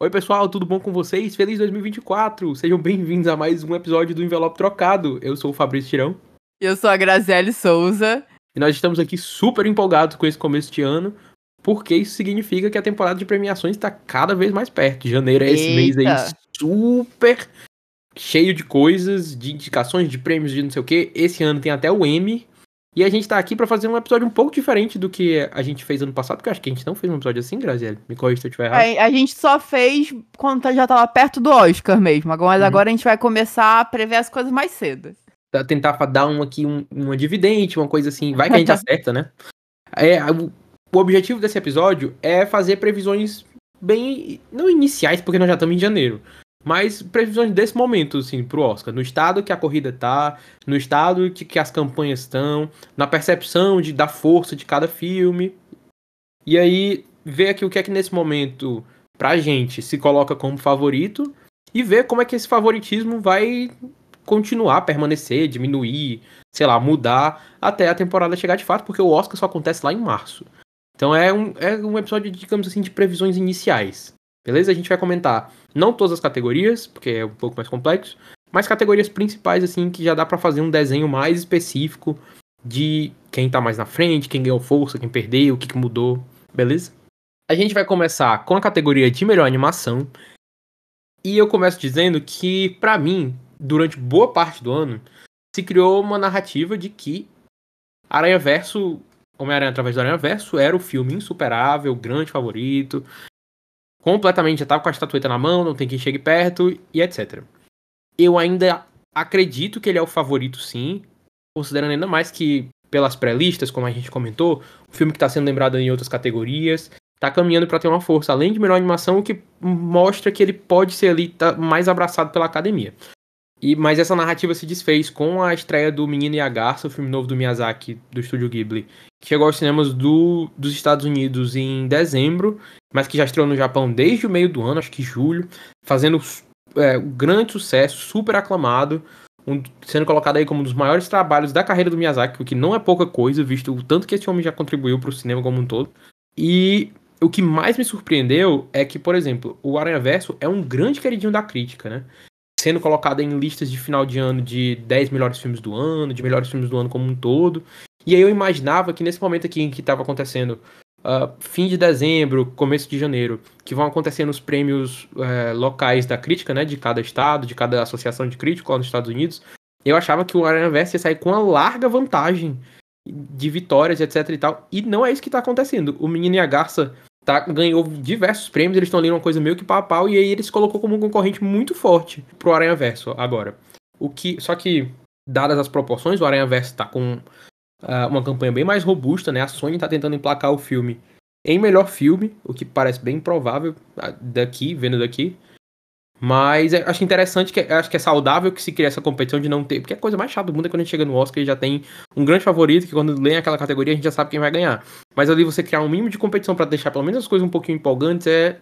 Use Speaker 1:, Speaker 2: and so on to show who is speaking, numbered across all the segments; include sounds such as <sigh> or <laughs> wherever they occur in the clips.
Speaker 1: Oi, pessoal, tudo bom com vocês? Feliz 2024! Sejam bem-vindos a mais um episódio do Envelope Trocado. Eu sou o Fabrício Tirão.
Speaker 2: Eu sou a Graziele Souza.
Speaker 1: E nós estamos aqui super empolgados com esse começo de ano, porque isso significa que a temporada de premiações está cada vez mais perto. Janeiro é esse mês aí super cheio de coisas, de indicações, de prêmios, de não sei o que. Esse ano tem até o M, e a gente tá aqui para fazer um episódio um pouco diferente do que a gente fez ano passado, porque eu acho que a gente não fez um episódio assim, Graziele. Me corrija se eu estiver errado.
Speaker 2: É, a gente só fez quando já tava perto do Oscar mesmo. Mas uhum. agora a gente vai começar a prever as coisas mais cedo.
Speaker 1: Tentar dar um aqui, um, uma dividente, uma coisa assim. Vai que a gente <laughs> acerta, né? É, o, o objetivo desse episódio é fazer previsões bem. Não iniciais, porque nós já estamos em janeiro. Mas previsões desse momento, assim, pro Oscar. No estado que a corrida tá, no estado que, que as campanhas estão, na percepção de, da força de cada filme. E aí, ver aqui o que é que nesse momento, pra gente, se coloca como favorito. E ver como é que esse favoritismo vai continuar, permanecer, diminuir, sei lá, mudar até a temporada chegar de fato, porque o Oscar só acontece lá em março. Então é um, é um episódio, digamos assim, de previsões iniciais. Beleza? A gente vai comentar não todas as categorias, porque é um pouco mais complexo, mas categorias principais, assim, que já dá para fazer um desenho mais específico de quem tá mais na frente, quem ganhou força, quem perdeu, o que, que mudou, beleza? A gente vai começar com a categoria de melhor animação. E eu começo dizendo que, para mim, durante boa parte do ano, se criou uma narrativa de que Aranha Verso, Homem-Aranha através do Aranha Verso, era o filme insuperável, grande favorito, completamente, já tava com a estatueta na mão, não tem quem chegue perto e etc. Eu ainda acredito que ele é o favorito sim, considerando ainda mais que pelas pré-listas, como a gente comentou, o filme que está sendo lembrado em outras categorias, está caminhando para ter uma força, além de melhor animação, o que mostra que ele pode ser ali tá mais abraçado pela academia. E, mas essa narrativa se desfez com a estreia do Menino e a Garça, o filme novo do Miyazaki, do estúdio Ghibli, que chegou aos cinemas do, dos Estados Unidos em dezembro, mas que já estreou no Japão desde o meio do ano, acho que julho, fazendo é, um grande sucesso, super aclamado, um, sendo colocado aí como um dos maiores trabalhos da carreira do Miyazaki, o que não é pouca coisa, visto o tanto que esse homem já contribuiu para o cinema como um todo. E o que mais me surpreendeu é que, por exemplo, o Aranha Verso é um grande queridinho da crítica, né? Sendo colocada em listas de final de ano de 10 melhores filmes do ano, de melhores filmes do ano como um todo. E aí eu imaginava que nesse momento aqui em que estava acontecendo uh, fim de dezembro, começo de janeiro, que vão acontecendo os prêmios uh, locais da crítica, né, de cada estado, de cada associação de críticos lá nos Estados Unidos, eu achava que o Aranha Verso ia sair com uma larga vantagem de vitórias, etc e tal. E não é isso que está acontecendo. O Menino e a Garça tá, ganhou diversos prêmios, eles estão ali numa coisa meio que pau a pau, e aí ele se colocou como um concorrente muito forte pro Aranha Verso agora. O que, só que, dadas as proporções, o Aranha Verso tá com uh, uma campanha bem mais robusta, né? A Sony tá tentando emplacar o filme em melhor filme, o que parece bem provável ah, daqui, vendo daqui. Mas acho interessante, que acho que é saudável que se crie essa competição de não ter. Porque a coisa mais chata do mundo é quando a gente chega no Oscar e já tem um grande favorito, que quando lê aquela categoria a gente já sabe quem vai ganhar. Mas ali você criar um mínimo de competição para deixar pelo menos as coisas um pouquinho empolgantes é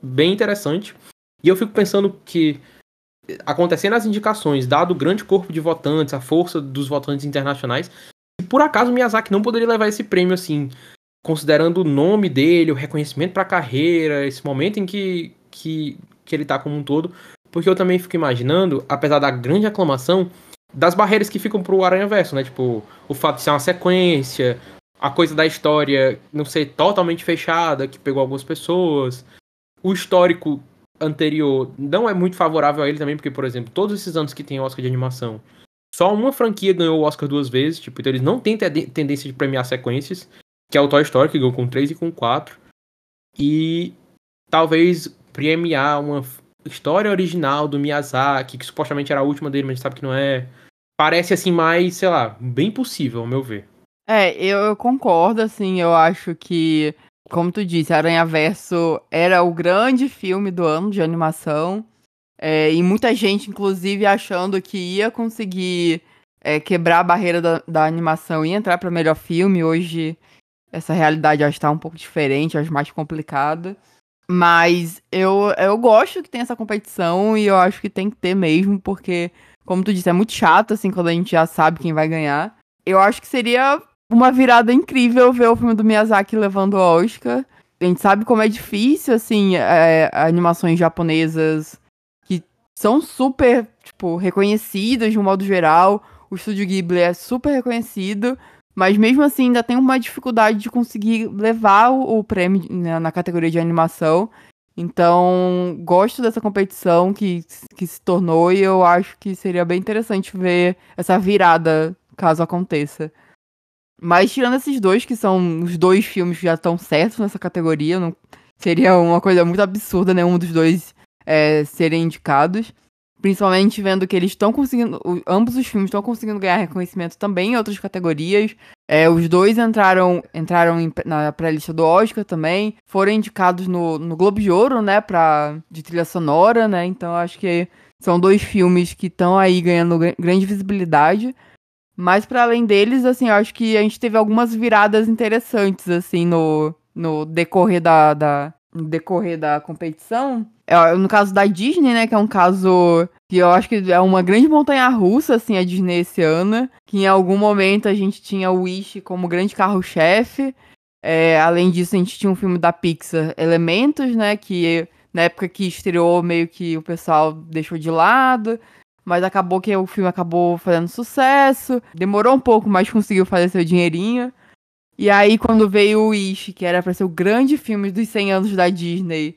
Speaker 1: bem interessante. E eu fico pensando que acontecendo as indicações, dado o grande corpo de votantes, a força dos votantes internacionais, se por acaso o Miyazaki não poderia levar esse prêmio assim, considerando o nome dele, o reconhecimento para a carreira, esse momento em que, que que ele tá como um todo, porque eu também fico imaginando, apesar da grande aclamação, das barreiras que ficam pro Aranha Verso, né? Tipo, o fato de ser uma sequência, a coisa da história não ser totalmente fechada, que pegou algumas pessoas, o histórico anterior não é muito favorável a ele também, porque, por exemplo, todos esses anos que tem Oscar de animação, só uma franquia ganhou o Oscar duas vezes, tipo, então eles não têm tendência de premiar sequências, que é o Toy Story, que ganhou com 3 e com 4. E talvez premiar uma história original do Miyazaki, que supostamente era a última dele, mas a gente sabe que não é. Parece assim mais, sei lá, bem possível, ao meu ver.
Speaker 2: É, eu, eu concordo, assim, eu acho que, como tu disse, Aranha Verso era o grande filme do ano de animação. É, e muita gente, inclusive, achando que ia conseguir é, quebrar a barreira da, da animação e entrar para melhor filme. Hoje, essa realidade já está um pouco diferente, acho mais complicada. Mas eu, eu gosto que tem essa competição e eu acho que tem que ter mesmo, porque, como tu disse, é muito chato, assim, quando a gente já sabe quem vai ganhar. Eu acho que seria uma virada incrível ver o filme do Miyazaki levando o Oscar. a gente sabe como é difícil, assim, é, animações japonesas que são super, tipo, reconhecidas de um modo geral. O estúdio Ghibli é super reconhecido, mas mesmo assim ainda tem uma dificuldade de conseguir levar o, prêmio né, na categoria de animação. Então, gosto dessa competição que, que se tornou e eu acho que seria bem interessante ver essa virada caso aconteça. Mas tirando esses dois, que são os dois filmes que já estão certos nessa categoria, não, seria uma coisa muito absurda nenhum dos dois é, serem indicados. Principalmente vendo que eles estão conseguindo. Ambos os filmes estão conseguindo ganhar reconhecimento também em outras categorias. É, os dois entraram entraram em, na pré-lista do Oscar também. Foram indicados no, no Globo de Ouro, né? Pra, de trilha sonora, né? Então acho que são dois filmes que estão aí ganhando grande visibilidade. Mas para além deles, assim, eu acho que a gente teve algumas viradas interessantes, assim, no, no decorrer da, da, no decorrer da competição. É, no caso da Disney, né, que é um caso que eu acho que é uma grande montanha russa, assim, a Disney esse ano, que em algum momento a gente tinha o Wish como grande carro-chefe, é, além disso a gente tinha um filme da Pixar, Elementos, né, que na época que estreou meio que o pessoal deixou de lado, mas acabou que o filme acabou fazendo sucesso, demorou um pouco, mas conseguiu fazer seu dinheirinho. E aí, quando veio o Wish, que era pra ser o grande filme dos 100 anos da Disney,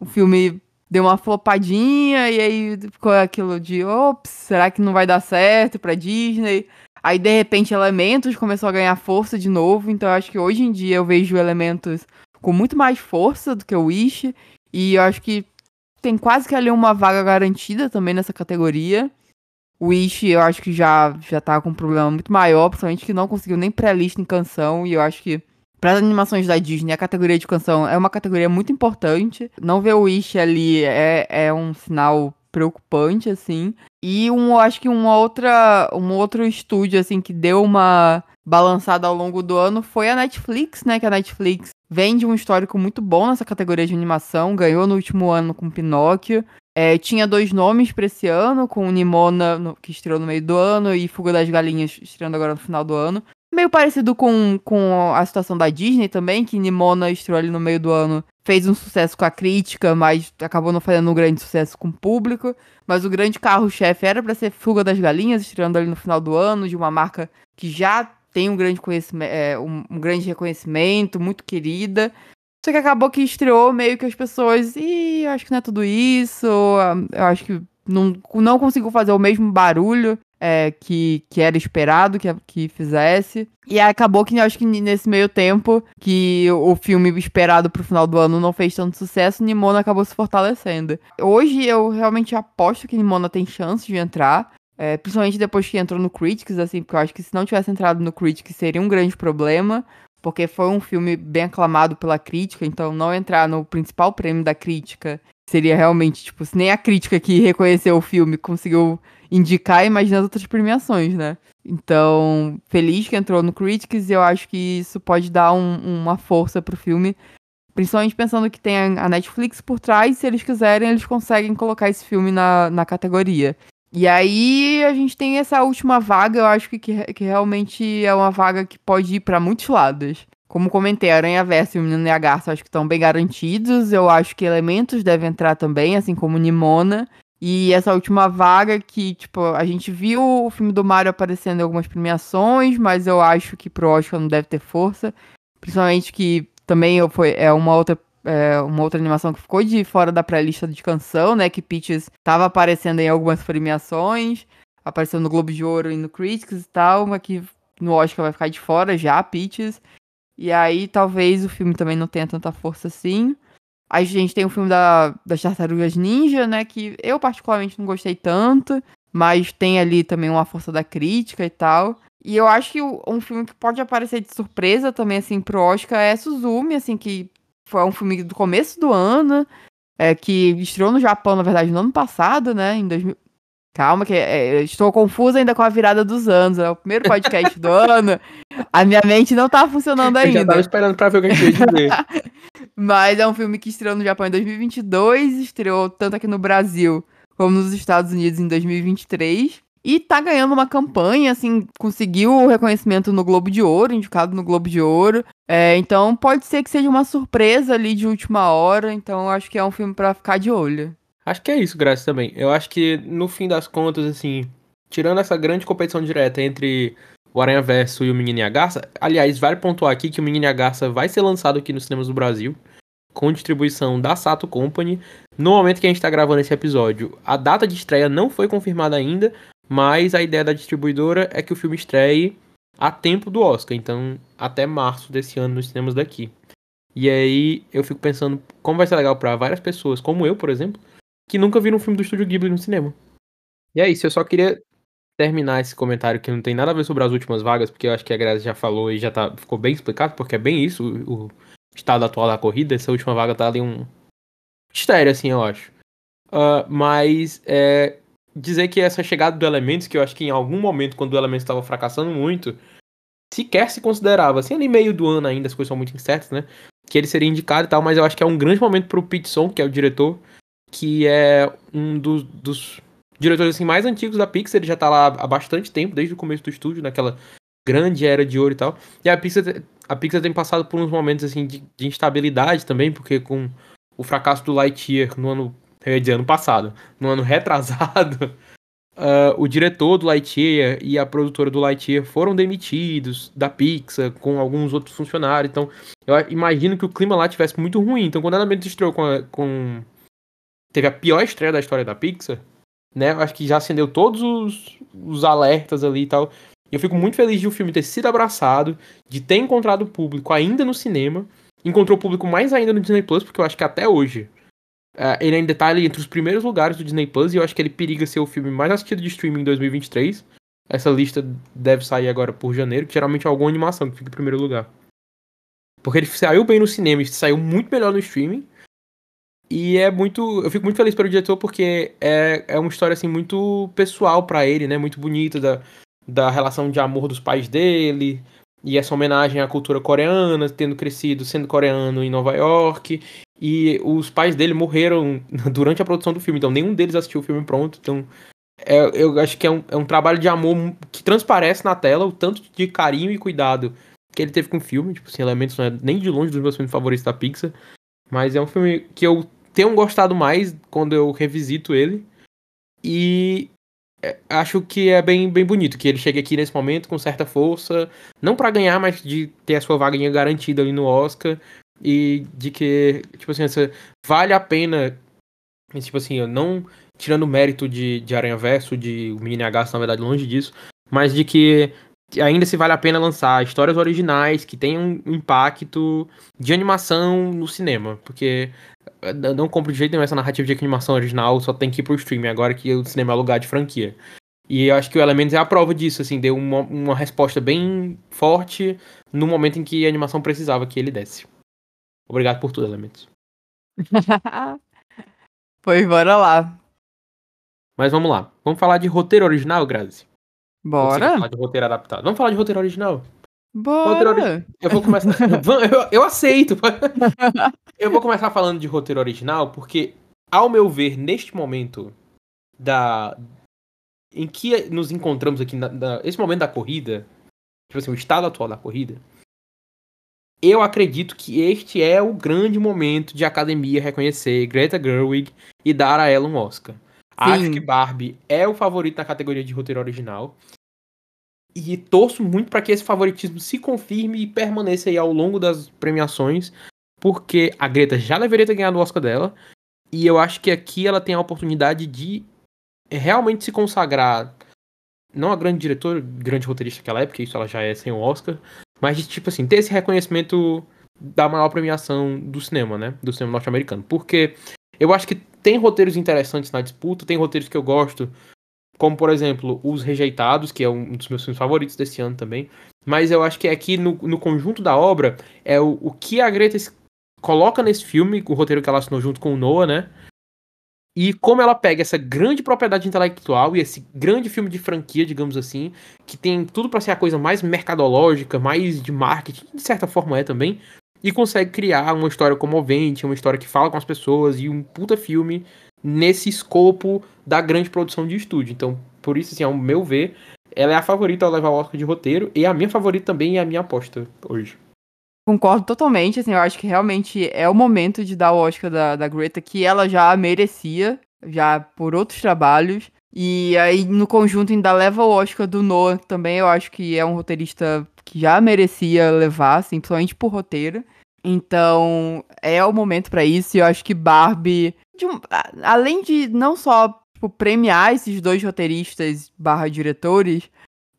Speaker 2: o filme deu uma flopadinha, e aí ficou aquilo de, ops, será que não vai dar certo pra Disney? Aí, de repente, Elementos começou a ganhar força de novo, então eu acho que hoje em dia eu vejo Elementos com muito mais força do que o Wish, e eu acho que tem quase que ali uma vaga garantida também nessa categoria. O Wish, eu acho que já, já tá com um problema muito maior, principalmente que não conseguiu nem pré-lista em canção, e eu acho que para as animações da Disney, a categoria de canção é uma categoria muito importante. Não ver o Wish ali é, é um sinal preocupante, assim. E um, acho que uma outra, um outro estúdio, assim, que deu uma balançada ao longo do ano foi a Netflix, né? Que a Netflix vem de um histórico muito bom nessa categoria de animação, ganhou no último ano com Pinóquio. É, tinha dois nomes para esse ano, com Nimona, no, que estreou no meio do ano, e Fuga das Galinhas, estreando agora no final do ano. Meio parecido com, com a situação da Disney também, que Nimona estreou ali no meio do ano, fez um sucesso com a crítica, mas acabou não fazendo um grande sucesso com o público. Mas o grande carro-chefe era para ser Fuga das Galinhas, estreando ali no final do ano, de uma marca que já tem um grande, conhecimento, é, um, um grande reconhecimento, muito querida. Só que acabou que estreou meio que as pessoas, e acho que não é tudo isso, eu acho que não, não conseguiu fazer o mesmo barulho é, que, que era esperado que, que fizesse. E acabou que eu acho que nesse meio tempo que o filme esperado pro final do ano não fez tanto sucesso, Nimona acabou se fortalecendo. Hoje eu realmente aposto que Nimona tem chance de entrar. É, principalmente depois que entrou no Critics, assim, porque eu acho que se não tivesse entrado no Critics seria um grande problema porque foi um filme bem aclamado pela crítica, então não entrar no principal prêmio da crítica seria realmente, tipo, se nem a crítica que reconheceu o filme conseguiu indicar, imagina as outras premiações, né? Então, feliz que entrou no Critics e eu acho que isso pode dar um, uma força pro filme, principalmente pensando que tem a Netflix por trás, se eles quiserem, eles conseguem colocar esse filme na, na categoria. E aí a gente tem essa última vaga, eu acho que, que, que realmente é uma vaga que pode ir para muitos lados. Como comentei, Aranha Verso e o Menino a Garça acho que estão bem garantidos. Eu acho que Elementos devem entrar também, assim como Nimona. E essa última vaga que, tipo, a gente viu o filme do Mario aparecendo em algumas premiações, mas eu acho que pro Oscar não deve ter força. Principalmente que também foi, é uma outra é, uma outra animação que ficou de fora da pré-lista de canção, né? Que Peaches estava aparecendo em algumas premiações, apareceu no Globo de Ouro e no Critics e tal, mas que no Oscar vai ficar de fora já, Peaches. E aí talvez o filme também não tenha tanta força assim. Aí a gente tem o filme da, das Tartarugas Ninja, né? Que eu particularmente não gostei tanto, mas tem ali também uma força da crítica e tal. E eu acho que um filme que pode aparecer de surpresa também, assim, pro Oscar é Suzumi, assim, que foi um filme do começo do ano, é, que estreou no Japão, na verdade, no ano passado, né? Em 2000. Calma, que é, estou confusa ainda com a virada dos anos. É o primeiro podcast do <laughs> ano. A minha mente não tá funcionando ainda. Eu já
Speaker 1: tava esperando pra ver o que a gente ia dizer. <laughs>
Speaker 2: Mas é um filme que estreou no Japão em 2022, estreou tanto aqui no Brasil como nos Estados Unidos em 2023. E tá ganhando uma campanha, assim, conseguiu o reconhecimento no Globo de Ouro, indicado no Globo de Ouro. É, então pode ser que seja uma surpresa ali de última hora. Então acho que é um filme para ficar de olho.
Speaker 1: Acho que é isso, Graça, também. Eu acho que, no fim das contas, assim, tirando essa grande competição direta entre o Aranha Verso e o Menino e a Garça, aliás, vale pontuar aqui que o Menino e a Garça vai ser lançado aqui nos cinemas do Brasil, com distribuição da Sato Company. No momento que a gente está gravando esse episódio, a data de estreia não foi confirmada ainda, mas a ideia da distribuidora é que o filme estreie a tempo do Oscar, então até março desse ano nos cinemas daqui. E aí eu fico pensando como vai ser legal para várias pessoas, como eu, por exemplo, que nunca viram um filme do Estúdio Ghibli no cinema. E é isso, eu só queria terminar esse comentário que não tem nada a ver sobre as últimas vagas, porque eu acho que a Grazi já falou e já tá, ficou bem explicado, porque é bem isso, o, o estado atual da corrida, essa última vaga tá ali um mistério, assim, eu acho. Uh, mas é, dizer que essa chegada do Elementos, que eu acho que em algum momento, quando o Elementos estava fracassando muito, sequer se considerava, assim, ali meio do ano ainda, as coisas são muito incertas, né? Que ele seria indicado e tal, mas eu acho que é um grande momento pro Pitson, que é o diretor, que é um dos, dos diretores assim, mais antigos da Pixar, ele já tá lá há bastante tempo, desde o começo do estúdio, naquela grande era de ouro e tal. E a Pixar, a Pixar tem passado por uns momentos assim de, de instabilidade também, porque com o fracasso do Lightyear no ano eu ia dizer ano passado, no ano <laughs> retrasado, uh, o diretor do Lightyear e a produtora do Lightyear foram demitidos da Pixar com alguns outros funcionários. Então, eu imagino que o clima lá tivesse muito ruim. Então, quando a Elemento estreou com, a, com. Teve a pior estreia da história da Pixar, né? Acho que já acendeu todos os, os alertas ali e tal. E eu fico muito feliz de o filme ter sido abraçado, de ter encontrado público ainda no cinema. Encontrou público mais ainda no Disney Plus, porque eu acho que até hoje Uh, ele ainda tá ali entre os primeiros lugares do Disney Plus e eu acho que ele periga ser o filme mais assistido de streaming em 2023. Essa lista deve sair agora por janeiro, que geralmente é alguma animação que fica em primeiro lugar. Porque ele saiu bem no cinema e saiu muito melhor no streaming. E é muito. Eu fico muito feliz pelo diretor porque é, é uma história assim muito pessoal para ele, né? Muito bonita da, da relação de amor dos pais dele. E essa homenagem à cultura coreana, tendo crescido sendo coreano em Nova York. E os pais dele morreram <laughs> durante a produção do filme, então nenhum deles assistiu o filme pronto. Então é, eu acho que é um, é um trabalho de amor que transparece na tela o tanto de carinho e cuidado que ele teve com o filme. Tipo assim, Elementos não é nem de longe dos meus filmes favoritos da Pixar. Mas é um filme que eu tenho gostado mais quando eu revisito ele. E é, acho que é bem, bem bonito que ele chegue aqui nesse momento com certa força. Não para ganhar, mas de ter a sua vaguinha garantida ali no Oscar e de que, tipo assim, essa, vale a pena, tipo assim, não tirando o mérito de, de Aranha Verso, de o Menino H, na verdade, longe disso, mas de que ainda se vale a pena lançar histórias originais que tenham um impacto de animação no cinema, porque eu não compro de jeito nenhum essa narrativa de animação original só tem que ir pro streaming, agora que o cinema é lugar de franquia. E eu acho que o Elementos é a prova disso, assim, deu uma, uma resposta bem forte no momento em que a animação precisava que ele desse. Obrigado por tudo, Elementos. <laughs>
Speaker 2: pois bora lá.
Speaker 1: Mas vamos lá. Vamos falar de roteiro original, Grazi?
Speaker 2: Bora.
Speaker 1: Falar de roteiro adaptado. Vamos falar de roteiro original?
Speaker 2: Bora.
Speaker 1: Ori... Eu vou começar. <laughs> eu, eu aceito. <laughs> eu vou começar falando de roteiro original porque, ao meu ver, neste momento da em que nos encontramos aqui, na, na, esse momento da corrida, tipo assim, o estado atual da corrida, eu acredito que este é o grande momento de academia reconhecer Greta Gerwig e dar a ela um Oscar. Sim. Acho que Barbie é o favorito na categoria de roteiro original. E torço muito para que esse favoritismo se confirme e permaneça aí ao longo das premiações, porque a Greta já deveria ter ganhado o Oscar dela. E eu acho que aqui ela tem a oportunidade de realmente se consagrar. Não a grande diretora, grande roteirista que ela é, porque isso ela já é sem o Oscar, mas de, tipo assim, ter esse reconhecimento da maior premiação do cinema, né? Do cinema norte-americano. Porque eu acho que tem roteiros interessantes na disputa, tem roteiros que eu gosto, como por exemplo, Os Rejeitados, que é um dos meus filmes favoritos desse ano também. Mas eu acho que aqui no, no conjunto da obra é o, o que a Greta coloca nesse filme, o roteiro que ela assinou junto com o Noah, né? E como ela pega essa grande propriedade intelectual e esse grande filme de franquia, digamos assim, que tem tudo para ser a coisa mais mercadológica, mais de marketing, de certa forma é também, e consegue criar uma história comovente, uma história que fala com as pessoas e um puta filme nesse escopo da grande produção de estúdio. Então, por isso, assim, ao meu ver, ela é a favorita ao levar o Oscar de roteiro e a minha favorita também é a minha aposta hoje.
Speaker 2: Concordo totalmente, assim, eu acho que realmente é o momento de dar o Oscar da, da Greta que ela já merecia, já por outros trabalhos. E aí, no conjunto, ainda leva o Oscar do Noah também. Eu acho que é um roteirista que já merecia levar, assim, principalmente por roteiro. Então, é o momento para isso. E eu acho que Barbie, de um, além de não só tipo, premiar esses dois roteiristas barra diretores,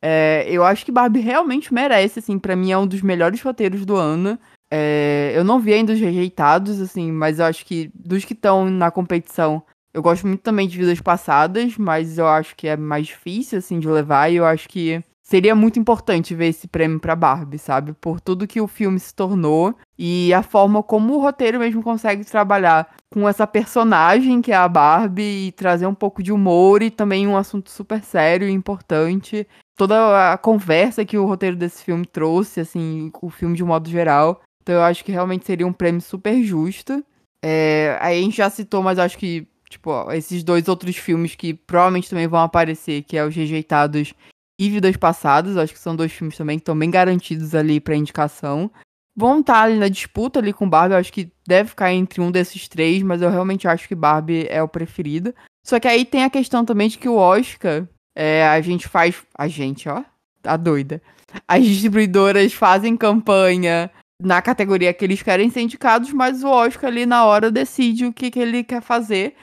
Speaker 2: é, eu acho que Barbie realmente merece, assim, para mim é um dos melhores roteiros do ano. É, eu não vi ainda os rejeitados, assim, mas eu acho que dos que estão na competição, eu gosto muito também de Vidas Passadas, mas eu acho que é mais difícil, assim, de levar, e eu acho que seria muito importante ver esse prêmio para Barbie, sabe? Por tudo que o filme se tornou e a forma como o roteiro mesmo consegue trabalhar com essa personagem que é a Barbie e trazer um pouco de humor e também um assunto super sério e importante. Toda a conversa que o roteiro desse filme trouxe, assim, o filme de um modo geral. Então eu acho que realmente seria um prêmio super justo. É, aí a gente já citou, mas acho que, tipo, esses dois outros filmes que provavelmente também vão aparecer, que é Os Rejeitados e Vidas Passadas, acho que são dois filmes também que estão bem garantidos ali para indicação. Vão estar ali na disputa ali com Barbie, acho que deve ficar entre um desses três, mas eu realmente acho que Barbie é o preferido. Só que aí tem a questão também de que o Oscar, é, a gente faz. A gente, ó, tá doida. As distribuidoras fazem campanha na categoria que eles querem ser indicados, mas o Oscar ali na hora decide o que, que ele quer fazer.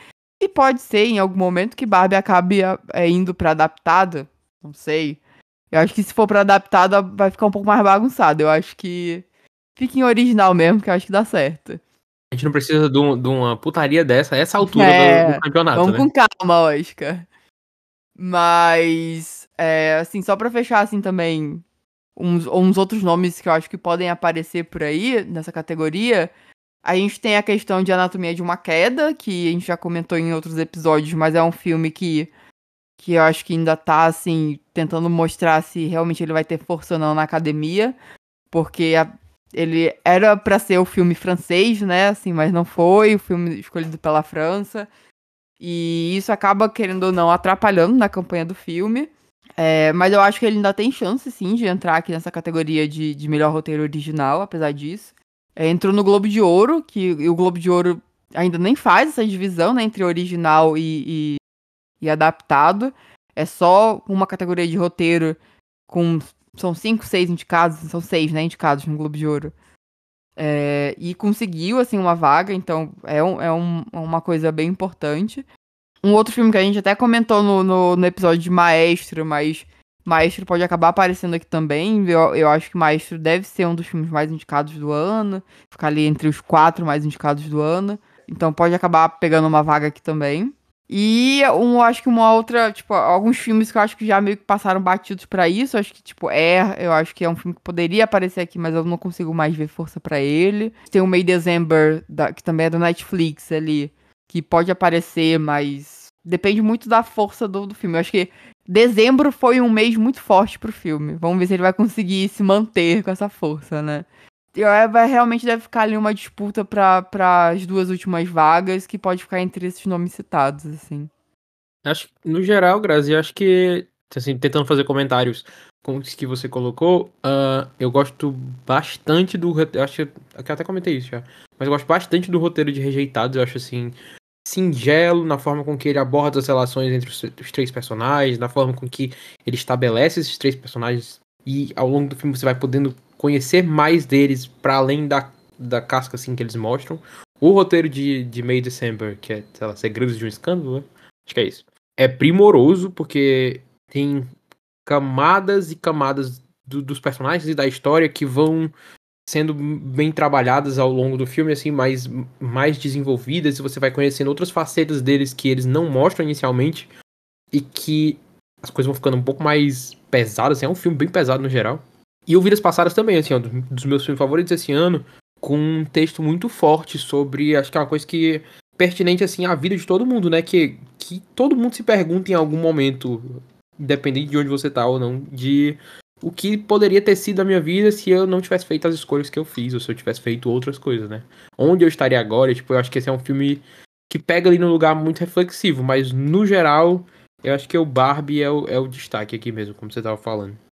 Speaker 2: E pode ser em algum momento que Barbie acabe é, indo para adaptada, não sei. Eu acho que se for pra adaptada, vai ficar um pouco mais bagunçado. Eu acho que fica em original mesmo, que eu acho que dá certo.
Speaker 1: A gente não precisa de, um, de uma putaria dessa, essa altura é, do, do, campeonato,
Speaker 2: vamos
Speaker 1: né?
Speaker 2: com calma, Oscar. Mas, é, assim, só pra fechar, assim, também, uns, uns outros nomes que eu acho que podem aparecer por aí, nessa categoria, a gente tem a questão de Anatomia de uma Queda, que a gente já comentou em outros episódios, mas é um filme que que eu acho que ainda tá, assim, tentando mostrar se realmente ele vai ter força ou não na academia, porque a, ele era para ser o filme francês, né, assim, mas não foi, o filme escolhido pela França, e isso acaba, querendo ou não, atrapalhando na campanha do filme, é, mas eu acho que ele ainda tem chance, sim, de entrar aqui nessa categoria de, de melhor roteiro original, apesar disso. É, entrou no Globo de Ouro, que o Globo de Ouro ainda nem faz essa divisão, né, entre original e, e e adaptado. É só uma categoria de roteiro com. São cinco, seis indicados, são seis, né? Indicados no Globo de Ouro. É, e conseguiu, assim, uma vaga, então é, um, é um, uma coisa bem importante. Um outro filme que a gente até comentou no, no, no, episódio de Maestro, mas Maestro pode acabar aparecendo aqui também. Eu, eu acho que Maestro deve ser um dos filmes mais indicados do ano, ficar ali entre os quatro mais indicados do ano. Então pode acabar pegando uma vaga aqui também. E um, acho que uma outra, tipo, alguns filmes que eu acho que já meio que passaram batidos para isso. Acho que, tipo, é, eu acho que é um filme que poderia aparecer aqui, mas eu não consigo mais ver força para ele. Tem o May December, da, que também é do Netflix ali, que pode aparecer, mas depende muito da força do, do filme. Eu acho que dezembro foi um mês muito forte pro filme. Vamos ver se ele vai conseguir se manter com essa força, né? Realmente deve ficar ali uma disputa para as duas últimas vagas, que pode ficar entre esses nomes citados, assim.
Speaker 1: Acho no geral, Grazi, acho que, assim, tentando fazer comentários com os que você colocou, uh, eu gosto bastante do. Acho que até comentei isso já. Mas eu gosto bastante do roteiro de Rejeitados. Eu acho assim. Singelo na forma com que ele aborda as relações entre os, os três personagens, na forma com que ele estabelece esses três personagens. E ao longo do filme você vai podendo conhecer mais deles para além da, da casca assim que eles mostram. O roteiro de, de May December, que é, sei lá, Segredos de um Escândalo, né? acho que é isso. É primoroso porque tem camadas e camadas do, dos personagens e da história que vão sendo bem trabalhadas ao longo do filme, assim, mais, mais desenvolvidas, e você vai conhecendo outras facetas deles que eles não mostram inicialmente, e que as coisas vão ficando um pouco mais pesadas, assim, é um filme bem pesado no geral. E o Vidas Passadas também, assim, um dos meus filmes favoritos esse ano, com um texto muito forte sobre, acho que é uma coisa que pertinente, assim, à vida de todo mundo, né? Que, que todo mundo se pergunta em algum momento, independente de onde você tá ou não, de o que poderia ter sido a minha vida se eu não tivesse feito as escolhas que eu fiz, ou se eu tivesse feito outras coisas, né? Onde eu estaria agora, tipo, eu acho que esse é um filme que pega ali num lugar muito reflexivo, mas no geral eu acho que o Barbie é o, é o destaque aqui mesmo, como você tava falando.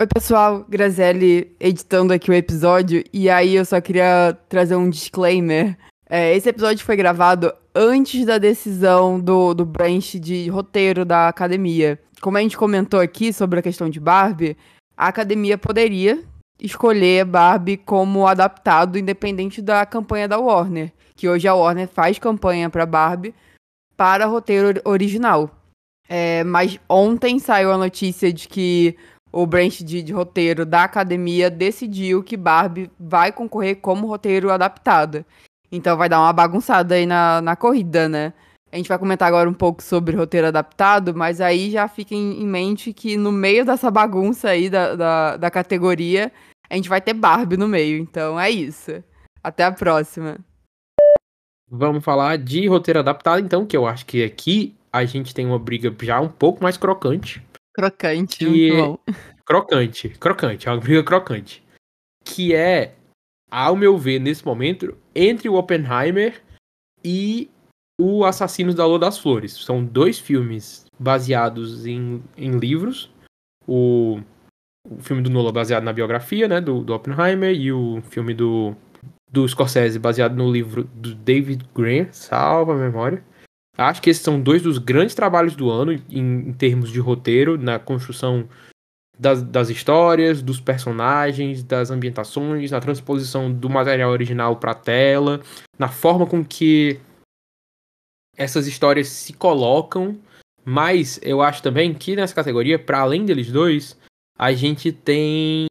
Speaker 2: Oi, pessoal, Grazelli editando aqui o episódio, e aí eu só queria trazer um disclaimer. É, esse episódio foi gravado antes da decisão do, do branch de roteiro da academia. Como a gente comentou aqui sobre a questão de Barbie, a academia poderia escolher Barbie como adaptado independente da campanha da Warner, que hoje a Warner faz campanha para Barbie para roteiro original. É, mas ontem saiu a notícia de que o branch de, de, roteiro da academia decidiu que Barbie vai concorrer como roteiro adaptado. Então vai dar uma bagunçada aí na, na corrida, né? A gente vai comentar agora um pouco sobre roteiro adaptado, mas aí já fiquem em mente que no meio dessa bagunça aí da, da, da categoria, a gente vai ter Barbie no meio. Então é isso. Até a próxima.
Speaker 1: Vamos falar de roteiro adaptado, então, que eu acho que aqui a gente tem uma briga já um pouco mais crocante.
Speaker 2: Crocante,
Speaker 1: que muito bom. <laughs> Crocante, crocante, é uma briga crocante. Que é, ao meu ver, nesse momento, entre o Oppenheimer e o Assassinos da Lua das Flores. São dois filmes baseados em, em livros. O, o filme do Nolan baseado na biografia né, do, do Oppenheimer e o filme do, do Scorsese baseado no livro do David Graham, salva a memória. Acho que esses são dois dos grandes trabalhos do ano em, em termos de roteiro, na construção das, das, histórias, dos personagens, das ambientações, na transposição do material original para a tela, na forma com que essas histórias se colocam. Mas eu acho também que nessa categoria, para além deles dois, a gente tem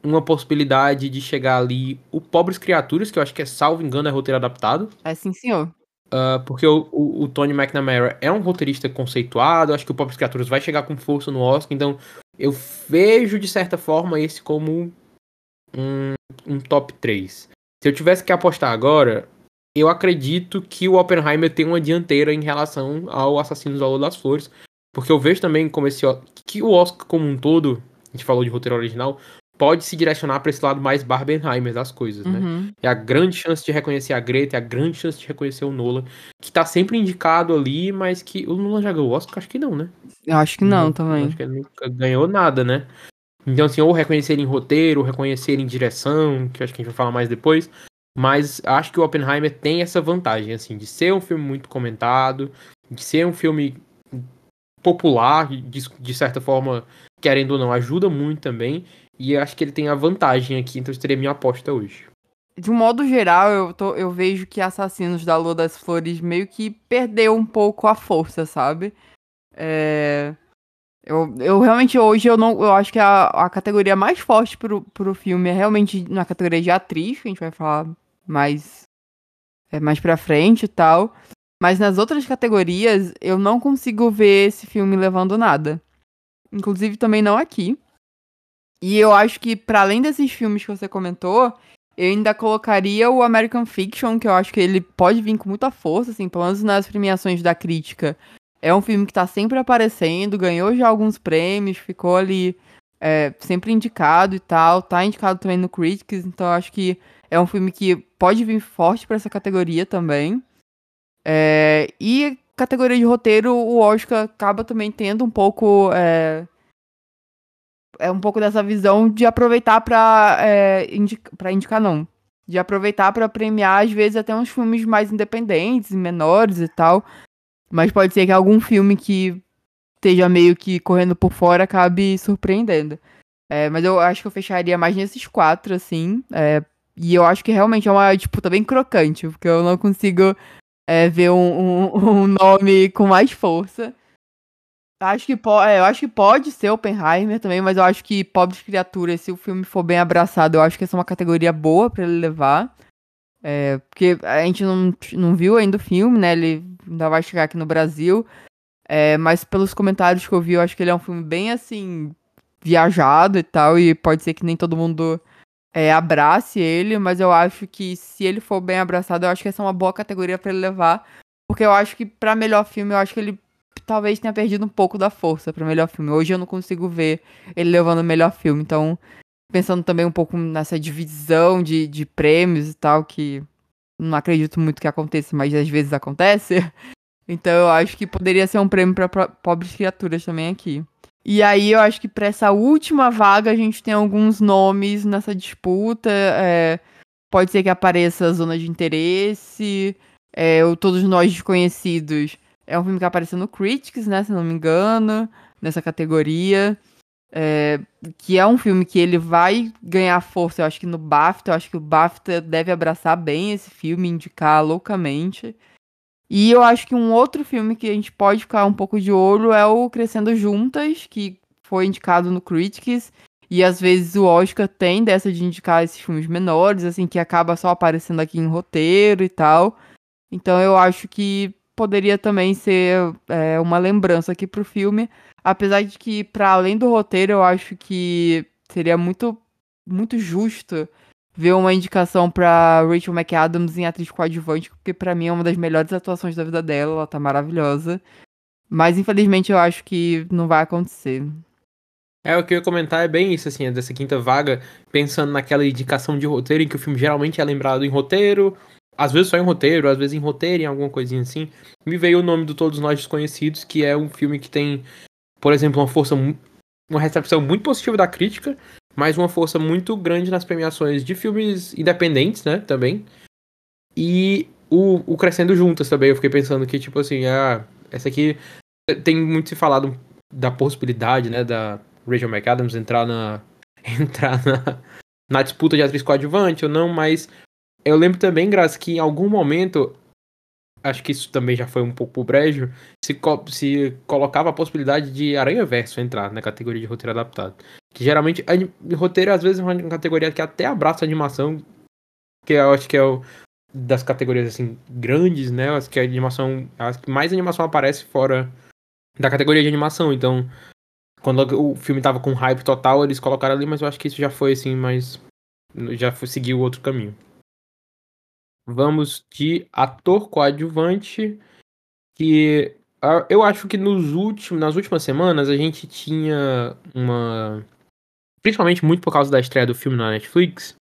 Speaker 1: uma possibilidade de chegar ali o Pobres Criaturas, que eu acho que é, salvo engano, é roteiro adaptado.
Speaker 2: É sim, senhor.
Speaker 1: Uh, porque o, o, o, Tony McNamara é um roteirista conceituado, acho que o Pobres Criaturas vai chegar com força no Oscar, então eu vejo de certa forma esse como um, um top 3. Se eu tivesse que apostar agora, eu acredito que o Oppenheimer tem uma dianteira em relação ao Assassinos da Lua das Flores, porque eu vejo também como esse que o Oscar como um todo, a gente falou de roteiro original, pode se direcionar para esse lado mais Barbenheimer das coisas, né?
Speaker 2: uhum.
Speaker 1: É a grande chance de reconhecer a Greta, é a grande chance de reconhecer o Nolan, que tá sempre indicado ali, mas que o Nolan já ganhou o Oscar? Acho que não, né?
Speaker 2: Eu acho que não, não também.
Speaker 1: Acho que ele nunca ganhou nada, né? Então, assim, ou reconhecer em roteiro, ou reconhecer em direção, que acho que a gente vai falar mais depois. Mas acho que o Oppenheimer tem essa vantagem, assim, de ser um filme muito comentado, de ser um filme popular, de, de certa forma, querendo ou não, ajuda muito também. E acho que ele tem a vantagem aqui, então seria minha aposta hoje.
Speaker 2: De um modo geral, eu, tô, eu vejo que Assassinos da Lua das Flores meio que perdeu um pouco a força, sabe? É... Eu, eu realmente hoje eu não. Eu acho que a, a categoria mais forte pro, pro filme é realmente na categoria de atriz, que a gente vai falar mais. É, mais pra frente e tal. Mas nas outras categorias, eu não consigo ver esse filme levando nada. Inclusive também não aqui. E eu acho que, para além desses filmes que você comentou, eu ainda colocaria o American Fiction, que eu acho que ele pode vir com muita força, assim, pelo menos nas premiações da crítica. É um filme que tá sempre aparecendo, ganhou já alguns prêmios, ficou ali é, sempre indicado e tal, tá indicado também no Critics, então eu acho que é um filme que pode vir forte para essa categoria também. É, e categoria de roteiro, o Oscar acaba também tendo um pouco é, é um pouco dessa visão de aproveitar para é, indica, pra indicar, não. De aproveitar para premiar, às vezes, até uns filmes mais independentes, menores e tal. Mas pode ser que algum filme que esteja meio que correndo por fora acabe surpreendendo. É, mas eu acho que eu fecharia mais nesses quatro, assim. É, e eu acho que realmente é uma disputa bem crocante, porque eu não consigo é, ver um, um, um, nome com mais força. Acho que pode, é, eu acho que pode ser Oppenheimer também, mas eu acho que Pobres Criaturas, se o filme for bem abraçado, eu acho que essa é uma categoria boa para ele levar. É, porque a gente não, não viu ainda o filme, né? Ele ainda vai chegar aqui no Brasil. É, mas pelos comentários que eu vi, eu acho que ele é um filme bem assim, viajado e tal, e pode ser que nem todo mundo é, abrace ele, mas eu acho que se ele for bem abraçado, eu acho que essa é uma boa categoria para ele levar. Porque eu acho que para melhor filme, eu acho que ele talvez tenha perdido um pouco da força para melhor filme. Hoje eu não consigo ver ele levando o melhor filme. Então, pensando também um pouco nessa divisão de, de prêmios e tal, que não acredito muito que aconteça, mas às vezes acontece. <laughs> Então eu acho que poderia ser um prêmio para pobres criaturas também aqui. E aí eu acho que para essa última vaga a gente tem alguns nomes nessa disputa. É, pode ser que apareça Zona de Interesse, é, o Todos Nós Desconhecidos. É um filme que apareceu no Critics, né? Se não me engano, nessa categoria. É, que é um filme que ele vai ganhar força, eu acho que no BAFTA. Eu acho que o BAFTA deve abraçar bem esse filme, indicar loucamente. E eu acho que um outro filme que a gente pode ficar um pouco de olho é o Crescendo Juntas, que foi indicado no Critics. E às vezes o Oscar tem dessa de indicar esses filmes menores, assim, que acaba só aparecendo aqui em roteiro e tal. Então eu acho que poderia também ser é, uma lembrança aqui pro filme. Apesar de que, para além do roteiro, eu acho que seria muito, muito justo ver uma indicação pra Rachel McAdams em atriz coadjuvante, porque para mim é uma das melhores atuações da vida dela, ela tá maravilhosa. Mas infelizmente eu acho que não vai acontecer.
Speaker 1: É, o que eu ia comentar é bem isso, assim, dessa quinta vaga, pensando naquela indicação de roteiro, em que o filme geralmente é lembrado em roteiro, às vezes só em roteiro, às vezes em roteiro, em alguma coisinha assim. Me veio o nome do Todos Nós Desconhecidos, que é um filme que tem, por exemplo, uma força, uma recepção muito positiva da crítica, mas uma força muito grande nas premiações de filmes independentes, né, também. E o, o Crescendo Juntas também, eu fiquei pensando que, tipo assim, ah, essa aqui tem muito se falado da possibilidade, né, da Rachel McAdams entrar na <laughs> entrar na, na disputa de atriz coadjuvante ou não, mas eu lembro também, Graça, que em algum momento, acho que isso também já foi um pouco pro brejo, se, co se colocava a possibilidade de Aranha Verso entrar na categoria de roteiro adaptado. Que geralmente, roteiro às vezes é uma categoria que até abraça animação, que eu acho que é o das categorias assim grandes, né? Acho que a animação, acho que mais animação aparece fora da categoria de animação, então quando o filme tava com hype total, eles colocaram ali, mas eu acho que isso já foi assim, mas já foi seguir o outro caminho. Vamos de ator coadjuvante, que eu acho que nos últimos, nas últimas semanas a gente tinha uma. Principalmente muito por causa da estreia do filme na Netflix,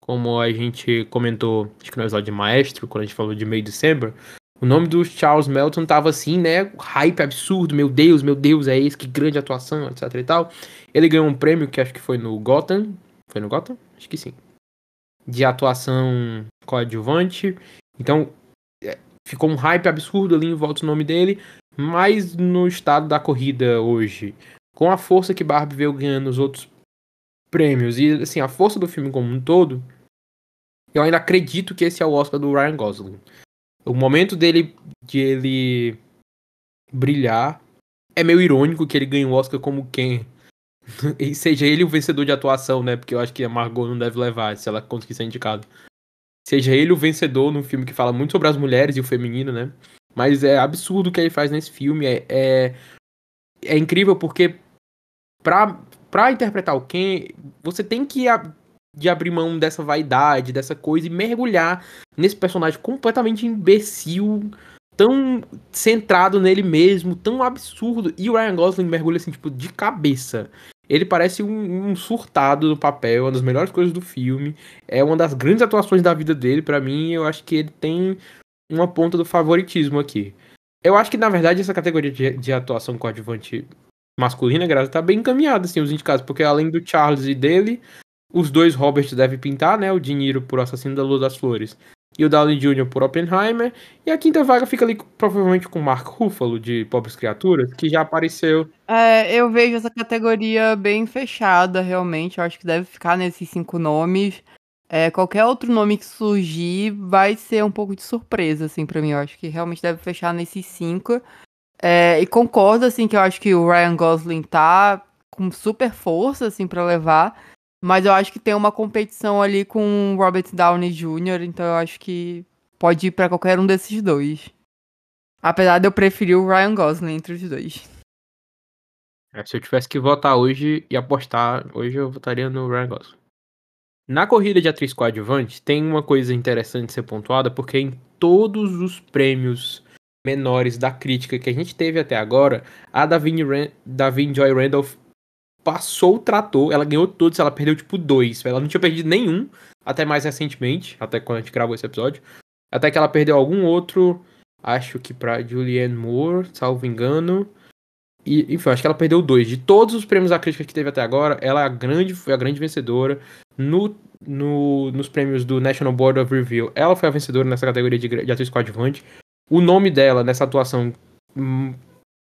Speaker 1: como a gente comentou, acho que no episódio de Maestro, quando a gente falou de meio de dezembro, o nome do Charles Melton tava assim, né? Hype absurdo, meu Deus, meu Deus, é esse, que grande atuação, etc e tal. Ele ganhou um prêmio que acho que foi no Gotham. Foi no Gotham? Acho que sim de atuação coadjuvante. Então, é, ficou um hype absurdo ali em volta do nome dele. Mas no estado da corrida hoje, com a força que Barbie veio ganhando os outros prêmios e assim, a força do filme como um todo, eu ainda acredito que esse é o Oscar do Ryan Gosling. O momento dele de ele brilhar é meio irônico que ele ganhe o Oscar como quem <laughs> e seja ele o vencedor de atuação, né? Porque eu acho que a Margot não deve levar se ela conseguir ser indicada. Seja ele o vencedor num filme que fala muito sobre as mulheres e o feminino, né? Mas é absurdo o que ele faz nesse filme. É, é, é incrível porque pra, pra interpretar o Ken, você tem que ab de abrir mão dessa vaidade, dessa coisa e mergulhar nesse personagem completamente imbecil, tão centrado nele mesmo, tão absurdo. E o Ryan Gosling mergulha assim, tipo, de cabeça. Ele parece um, um, surtado no papel, uma das melhores coisas do filme. É uma das grandes atuações da vida dele, para mim. Eu acho que ele tem uma ponta do favoritismo aqui. Eu acho que, na verdade, essa categoria de, de atuação coadjuvante masculina, graças tá bem encaminhada, assim, os indicados. Porque além do Charles e dele, os dois Roberts devem pintar, né? O Dinheiro por Assassino da Lua das Flores e o Downey Jr. por Oppenheimer. E a quinta vaga fica ali provavelmente com o Mark Ruffalo, de Pobres Criaturas, que já apareceu.
Speaker 2: É, eu vejo essa categoria bem fechada, realmente. Eu acho que deve ficar nesses cinco nomes. É, qualquer outro nome que surgir vai ser um pouco de surpresa, assim, pra mim. Eu acho que realmente deve fechar nesses cinco. É, e concordo, assim, que eu acho que o Ryan Gosling tá com super força, assim, para levar. Mas eu acho que tem uma competição ali com Robert Downey Jr., então eu acho que pode ir para qualquer um desses dois. Apesar de eu preferir o Ryan Gosling entre os dois.
Speaker 1: É, se eu tivesse que votar hoje e apostar, hoje eu votaria no Ryan Gosling. Na corrida de atriz coadjuvante, tem uma coisa interessante de ser pontuada, porque em todos os prêmios menores da crítica que a gente teve até agora, a Davine, Ran Joy Randolph passou o trator, ela ganhou todos, ela perdeu tipo dois. Ela não tinha perdido nenhum, até mais recentemente, até quando a gente gravou esse episódio. Até que ela perdeu algum outro. acho que pra Julianne Moore, salvo engano. E, enfim, acho que ela perdeu dois. De todos os prêmios da crítica que teve até agora, ela é a grande, foi a grande vencedora. No, no, nos prêmios do National Board of Review, ela foi a vencedora nessa categoria de, de atriz coadjuvante. O nome dela nessa atuação, hum,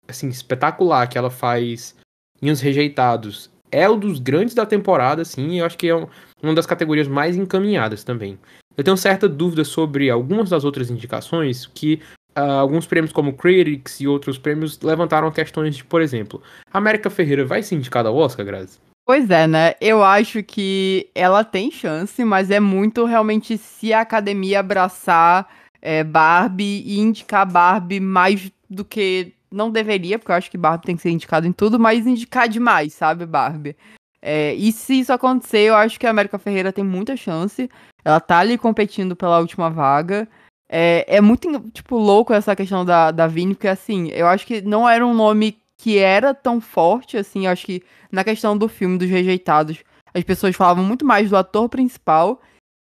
Speaker 1: assim, espetacular que ela faz em Os Rejeitados, é um dos grandes da temporada, assim, e eu acho que é um, uma das categorias mais encaminhadas também. Eu tenho certa dúvida sobre algumas das outras indicações que uh, alguns prêmios como Critics e outros prêmios levantaram questões de, por exemplo, a América Ferreira vai ser indicada ao Oscar, Grazi?
Speaker 2: Pois é, né? Eu acho que ela tem chance, mas é muito realmente se a academia abraçar é, Barbie e indicar Barbie mais do que não deveria, porque eu acho que Barbie tem que ser indicado em tudo, mas indicar demais, sabe, Barbie? É, e se isso acontecer, eu acho que a América Ferreira tem muita chance. Ela tá ali competindo pela última vaga. É, é muito, tipo, louco essa questão da, da Vini, porque, assim, eu acho que não era um nome que era tão forte, assim, eu acho que na questão do filme, dos rejeitados, as pessoas falavam muito mais do ator principal,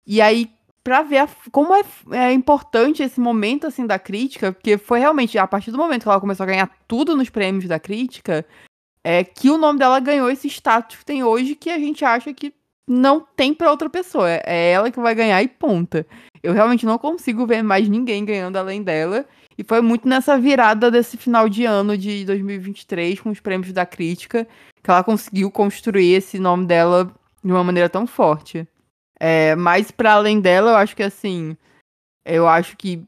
Speaker 2: e aí, pra ver a, como é, é, importante esse momento, assim, da crítica, porque foi realmente, a partir do momento que ela começou a ganhar tudo nos prêmios da crítica, é que o nome dela ganhou esse status que tem hoje, que a gente acha que não tem para outra pessoa, é, é ela que vai ganhar e ponta. Eu realmente não consigo ver mais ninguém ganhando além dela. E foi muito nessa virada desse final de ano de 2023, com os prêmios da crítica, que ela conseguiu construir esse nome dela de uma maneira tão forte. É, mas para além dela, eu acho que assim. Eu acho que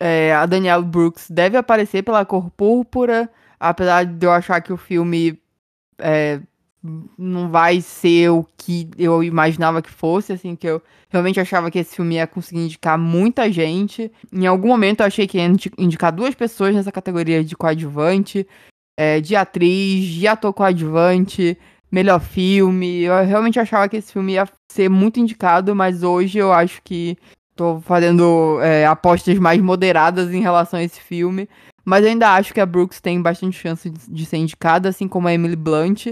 Speaker 2: é, a Danielle Brooks deve aparecer pela cor púrpura, apesar de eu achar que o filme é, não vai ser o que eu imaginava que fosse, assim, que eu realmente achava que esse filme ia conseguir indicar muita gente. Em algum momento eu achei que ia indicar duas pessoas nessa categoria de coadjuvante, é, de atriz, de ator coadjuvante, melhor filme. Eu realmente achava que esse filme ia ser muito indicado, mas hoje eu acho que tô fazendo é, apostas mais moderadas em relação a esse filme. Mas eu ainda acho que a Brooks tem bastante chance de, ser indicada, assim como a Emily Blunt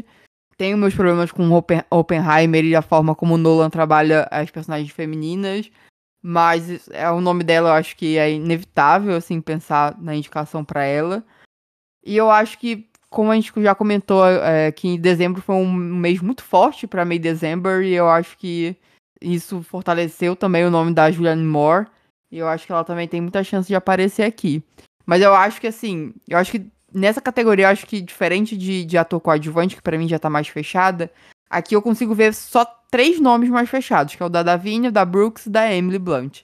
Speaker 2: tenho meus problemas com Open, Oppenheimer e a forma como Nolan trabalha as personagens femininas, mas é o nome dela, eu acho que é inevitável assim pensar na indicação para ela. E eu acho que como a gente já comentou é, que em dezembro foi um mês muito forte para May December e eu acho que isso fortaleceu também o nome da Julianne Moore. E eu acho que ela também tem muita chance de aparecer aqui. Mas eu acho que assim, eu acho que nessa categoria, eu acho que diferente de, de ator coadjuvante, que para mim já tá mais fechada, aqui eu consigo ver só três nomes mais fechados, que é o da Davinia, da Brooks e da Emily Blunt.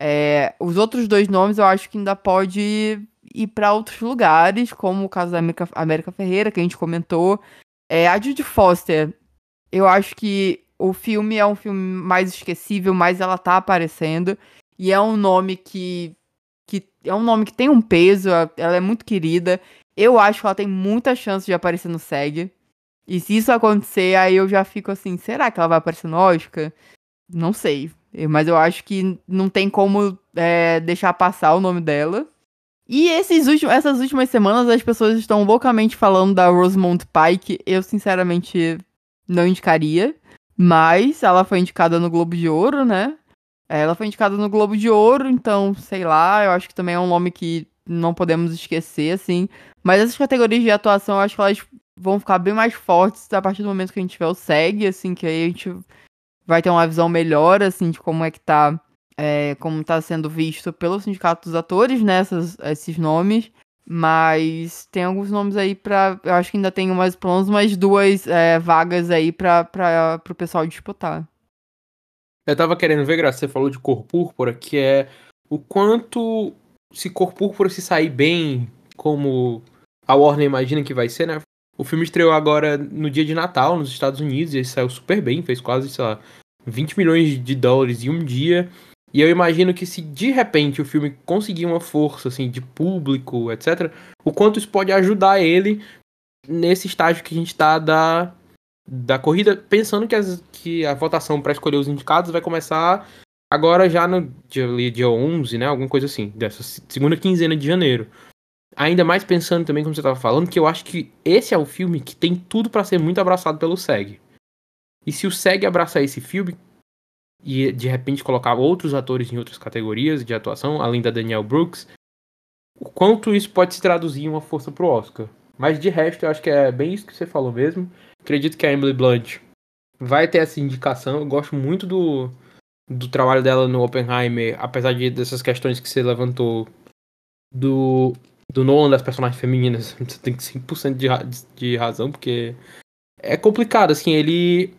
Speaker 2: É, os outros dois nomes eu acho que ainda pode ir para outros lugares, como o caso da América, América Ferreira, que a gente comentou. É, a Judy Foster, eu acho que o filme é um filme mais esquecível, mas ela tá aparecendo. E é um nome que que é um nome que tem um peso, ela é muito querida. Eu acho que ela tem muita chance de aparecer no SEG. E se isso acontecer, aí eu já fico assim, será que ela vai aparecer no Oscar? Não sei. Mas eu acho que não tem como é, deixar passar o nome dela. E esses últimos, essas últimas semanas as pessoas estão loucamente falando da Rosamund Pike. Eu, sinceramente, não indicaria. Mas ela foi indicada no Globo de Ouro, né? Ela foi indicada no Globo de Ouro, então, sei lá, eu acho que também é um nome que não podemos esquecer, assim. Mas essas categorias de atuação, eu acho que elas vão ficar bem mais fortes a partir do momento que a gente tiver o SEG, assim, que aí a gente vai ter uma visão melhor, assim, de como é que tá, é, como tá sendo visto pelo Sindicato dos Atores, né, esses nomes. Mas tem alguns nomes aí pra. Eu acho que ainda tem umas, pelo menos umas duas é, vagas aí pra, pro pessoal disputar.
Speaker 1: Eu tava querendo ver, Graça, você falou de cor púrpura, que é o quanto se cor púrpura se sair bem, como a Warner imagina que vai ser, né? O filme estreou agora no dia de Natal nos Estados Unidos e ele saiu super bem, fez quase, sei lá, 20 milhões de dólares em um dia. E eu imagino que se de repente o filme conseguir uma força assim de público, etc, o quanto isso pode ajudar ele nesse estágio que a gente tá da da corrida, pensando que, as, que a votação para escolher os indicados vai começar agora já no dia, dia 11, né? Alguma coisa assim, dessa segunda quinzena de janeiro. Ainda mais pensando também, como você estava falando, que eu acho que esse é o filme que tem tudo para ser muito abraçado pelo SEG. E se o SEG abraçar esse filme e de repente colocar outros atores em outras categorias de atuação, além da Danielle Brooks, o quanto isso pode se traduzir em uma força pro Oscar. Mas de resto, eu acho que é bem isso que você falou mesmo. Acredito que a Emily Blunt vai ter essa indicação. Eu gosto muito do, do trabalho dela no Oppenheimer, apesar de dessas questões que você levantou do, do Nolan das personagens femininas. <laughs> Você tem 100% de, de razão, porque é complicado, assim, ele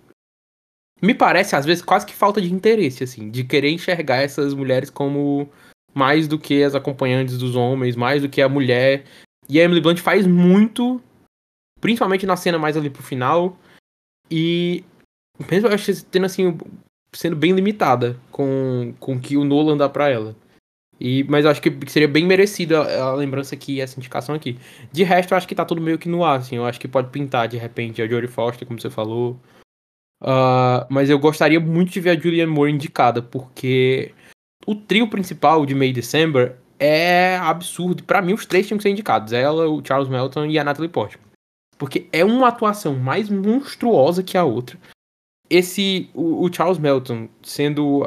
Speaker 1: me parece às vezes quase que falta de interesse, assim, de querer enxergar essas mulheres como mais do que as acompanhantes dos homens, mais do que a mulher. E a Emily Blunt faz muito, principalmente na cena mais ali pro final. E mesmo eu acho tendo assim, sendo bem limitada com, com que o Nolan dá pra ela. E, mas eu acho que seria bem merecida a, lembrança aqui, essa indicação aqui. De resto, eu acho que tá tudo meio que no ar, assim. Eu acho que pode pintar de repente a Jodie Foster, como você falou. Uh, mas eu gostaria muito de ver a Julianne Moore indicada, porque o trio principal de May December é absurdo. Para mim, os três tinham que ser indicados: ela, o Charles Melton e a Natalie Portman. Porque é uma atuação mais monstruosa que a outra. Esse, o, o Charles Melton, sendo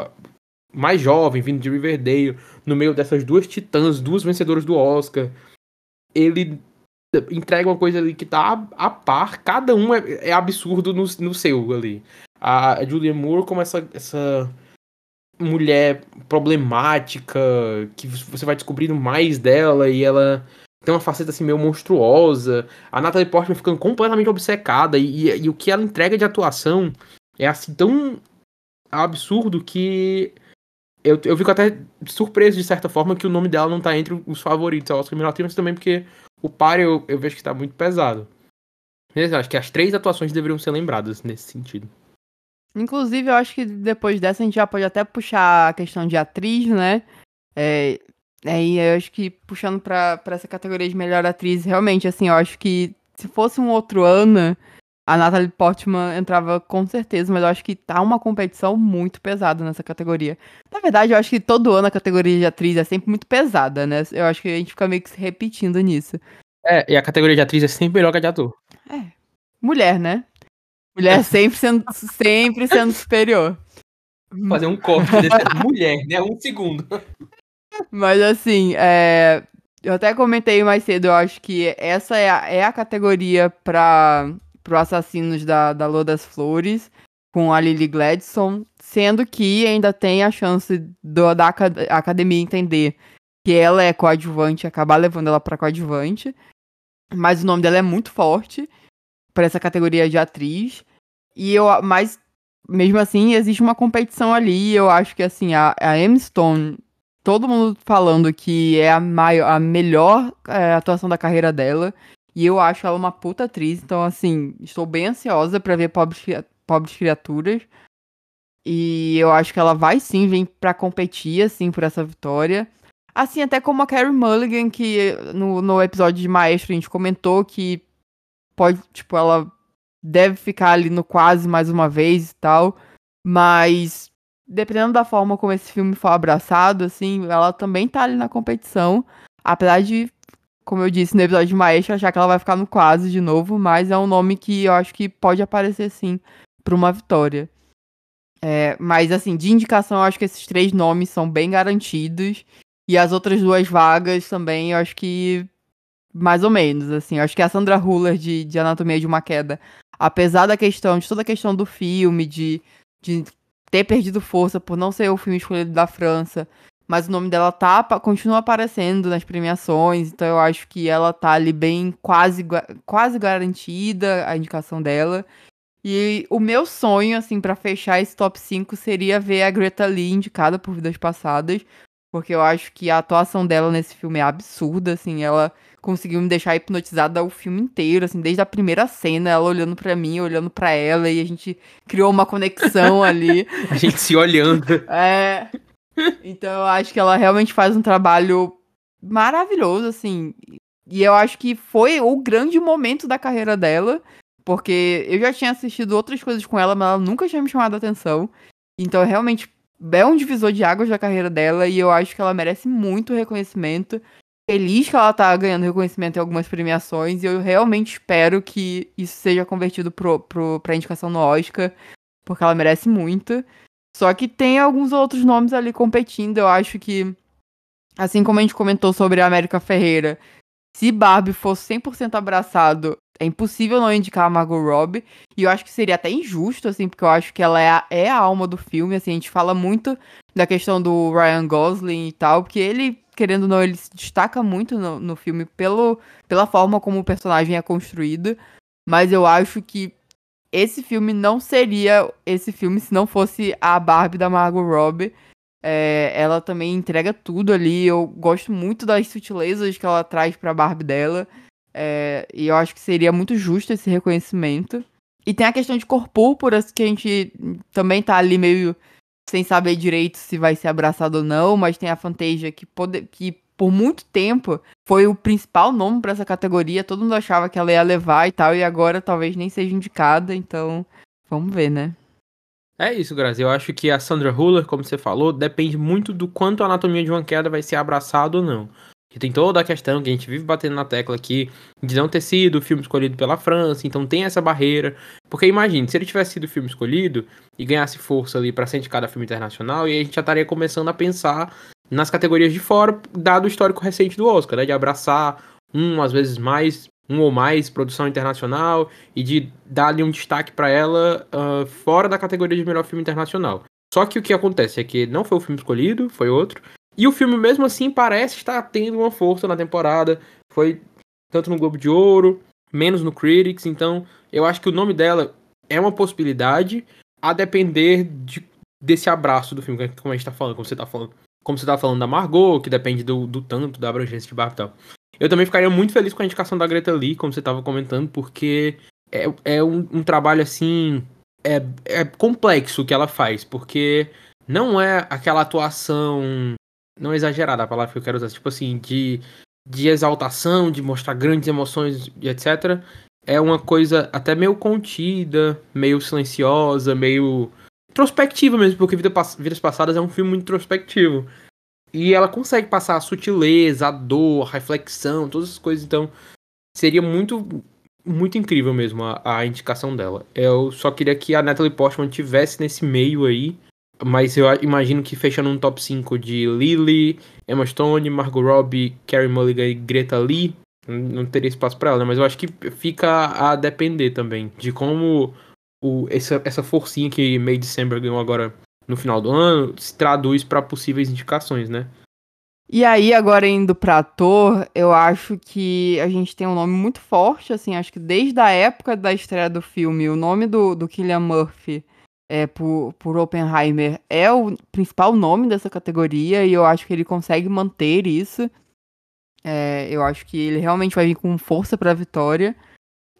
Speaker 1: mais jovem, vindo de Riverdale, no meio dessas duas titãs, duas vencedoras do Oscar, ele entrega uma coisa ali que tá a, a par, cada um é, é absurdo no, no seu ali. A, Julia Moore como essa, essa mulher problemática, que você vai descobrindo mais dela e ela tem uma faceta assim meio monstruosa. A Natalie Portman ficando completamente obcecada e, e, e, o que ela entrega de atuação é assim tão absurdo que eu, eu fico até surpreso de certa forma que o nome dela não tá entre os favoritos ao Oscar Melhor mas também porque o par eu, eu vejo que tá muito pesado. Mas acho que as três atuações deveriam ser lembradas nesse sentido.
Speaker 2: Inclusive, eu acho que depois dessa a gente já pode até puxar a questão de atriz, né? É, aí eu acho que puxando pra essa categoria de melhor atriz, realmente, assim, eu acho que se fosse um outro ano, a Natalie Portman entrava com certeza, mas eu acho que tá uma competição muito pesada nessa categoria. Na verdade, eu acho que todo ano a categoria de atriz é sempre muito pesada, né? Eu acho que a gente fica meio que se repetindo nisso.
Speaker 1: É, e a categoria de atriz é sempre melhor que a de ator.
Speaker 2: É. Mulher, né? Mulher sempre sendo, sempre sendo superior.
Speaker 1: Fazer um corte desse mulher, né? Um segundo.
Speaker 2: Mas assim, é... eu até comentei mais cedo, eu acho que essa é a, é a categoria para pro Assassinos da, da Lua das Flores, com a Lily Gladstone, sendo que ainda tem a chance do, da academia entender que ela é coadjuvante acabar levando ela para coadjuvante. Mas o nome dela é muito forte para essa categoria de atriz. E eu, mas mesmo assim, existe uma competição ali. Eu acho que assim, a, a Emma Stone, todo mundo falando que é a, maior, a melhor é, atuação da carreira dela. E eu acho ela uma puta atriz. Então, assim, estou bem ansiosa para ver Pobres, Pobres Criaturas. E eu acho que ela vai sim vir para competir, assim, por essa vitória. Assim, até como a Carrie Mulligan, que no, no episódio de Maestro a gente comentou que pode, tipo, ela deve ficar ali no quase mais uma vez e tal. Mas, dependendo da forma como esse filme for abraçado, assim, ela também tá ali na competição. Apesar de, como eu disse no episódio de Maestro, achar que ela vai ficar no quase de novo, mas é um nome que eu acho que pode aparecer sim pra uma vitória. É, mas assim, de indicação, eu acho que esses três nomes são bem garantidos. E as outras duas vagas também, eu acho que mais ou menos, assim. Eu acho que a Sandra Huller de, de Anatomia de uma Queda, apesar da questão, de toda a questão do filme, de, de ter perdido força por não ser o filme escolhido da França, mas o nome dela tá, continua aparecendo nas premiações, então eu acho que ela tá ali bem quase, quase garantida a indicação dela. E o meu sonho, assim, para fechar esse top 5 seria ver a Greta Lee indicada por Vidas Passadas, porque eu acho que a atuação dela nesse filme é absurda, assim, ela conseguiu me deixar hipnotizada o filme inteiro, assim, desde a primeira cena, ela olhando para mim, olhando para ela, e a gente criou uma conexão ali. <laughs>
Speaker 1: a gente se olhando.
Speaker 2: É. Então eu acho que ela realmente faz um trabalho maravilhoso, assim. E eu acho que foi o grande momento da carreira dela, porque eu já tinha assistido outras coisas com ela, mas ela nunca tinha me chamado a atenção. Então realmente é um divisor de águas da carreira dela e eu acho que ela merece muito reconhecimento. Feliz que ela tá ganhando reconhecimento em algumas premiações e eu realmente espero que isso seja convertido pro, pro, pra indicação no Oscar, porque ela merece muito. Só que tem alguns outros nomes ali competindo, eu acho que assim como a gente comentou sobre a América Ferreira, se Barbie fosse 100% abraçado, é impossível não indicar a Margot Robbie. E eu acho que seria até injusto, assim, porque eu acho que ela é a, é a alma do filme. Assim, a gente fala muito da questão do Ryan Gosling e tal, porque ele, querendo ou não, ele se destaca muito no, no filme pelo, pela forma como o personagem é construído. Mas eu acho que esse filme não seria esse filme se não fosse a Barbie da Margot Robbie. É, ela também entrega tudo ali. Eu gosto muito das sutilezas que ela traz pra Barbie dela. É, e eu acho que seria muito justo esse reconhecimento. E tem a questão de cor púrpura, que a gente também tá ali meio sem saber direito se vai ser abraçado ou não, mas tem a Fantasia que, pode, que por muito tempo foi o principal nome para essa categoria, todo mundo achava que ela ia levar e tal, e agora talvez nem seja indicada, então vamos ver, né?
Speaker 1: É isso, Grazi. Eu acho que a Sandra Huller, como você falou, depende muito do quanto a anatomia de uma queda vai ser abraçada ou não. Que tem toda a questão que a gente vive batendo na tecla aqui de não ter sido o filme escolhido pela França, então tem essa barreira. Porque imagine, se ele tivesse sido o filme escolhido e ganhasse força ali para ser indicado a filme internacional, e a gente já estaria começando a pensar nas categorias de fora, dado o histórico recente do Oscar, né? De abraçar um, às vezes mais, um ou mais produção internacional e de dar ali um destaque para ela uh, fora da categoria de melhor filme internacional. Só que o que acontece é que não foi o filme escolhido, foi outro. E o filme, mesmo assim, parece estar tendo uma força na temporada. Foi tanto no Globo de Ouro, menos no Critics. Então, eu acho que o nome dela é uma possibilidade, a depender de, desse abraço do filme, como a gente tá falando, como você tá falando. Como você tá falando da Margot, que depende do, do tanto, da abrangência de barco e tal. Eu também ficaria muito feliz com a indicação da Greta Lee, como você estava comentando, porque é, é um, um, trabalho assim. É, é complexo o que ela faz, porque não é aquela atuação. Não é exagerada a palavra que eu quero usar, tipo assim, de, de exaltação, de mostrar grandes emoções e etc. É uma coisa até meio contida, meio silenciosa, meio introspectiva mesmo, porque Vida, Vidas Passadas é um filme muito introspectivo. E ela consegue passar a sutileza, a dor, a reflexão, todas essas coisas. Então, seria muito, muito incrível mesmo a, a indicação dela. Eu só queria que a Natalie Portman tivesse nesse meio aí. Mas eu imagino que fechando um top 5 de Lily, Emma Stone, Margot Robbie, Carrie Mulligan e Greta Lee, não teria espaço para ela, né? Mas eu acho que fica a depender também de como o, essa, essa forcinha que May December ganhou agora no final do ano se traduz para possíveis indicações, né?
Speaker 2: E aí, agora indo pra ator, eu acho que a gente tem um nome muito forte, assim, acho que desde a época da estreia do filme, o nome do, do Killian Murphy é, por, por Oppenheimer é o principal nome dessa categoria, e eu acho que ele consegue manter isso. É, eu acho que ele realmente vai vir com força pra vitória.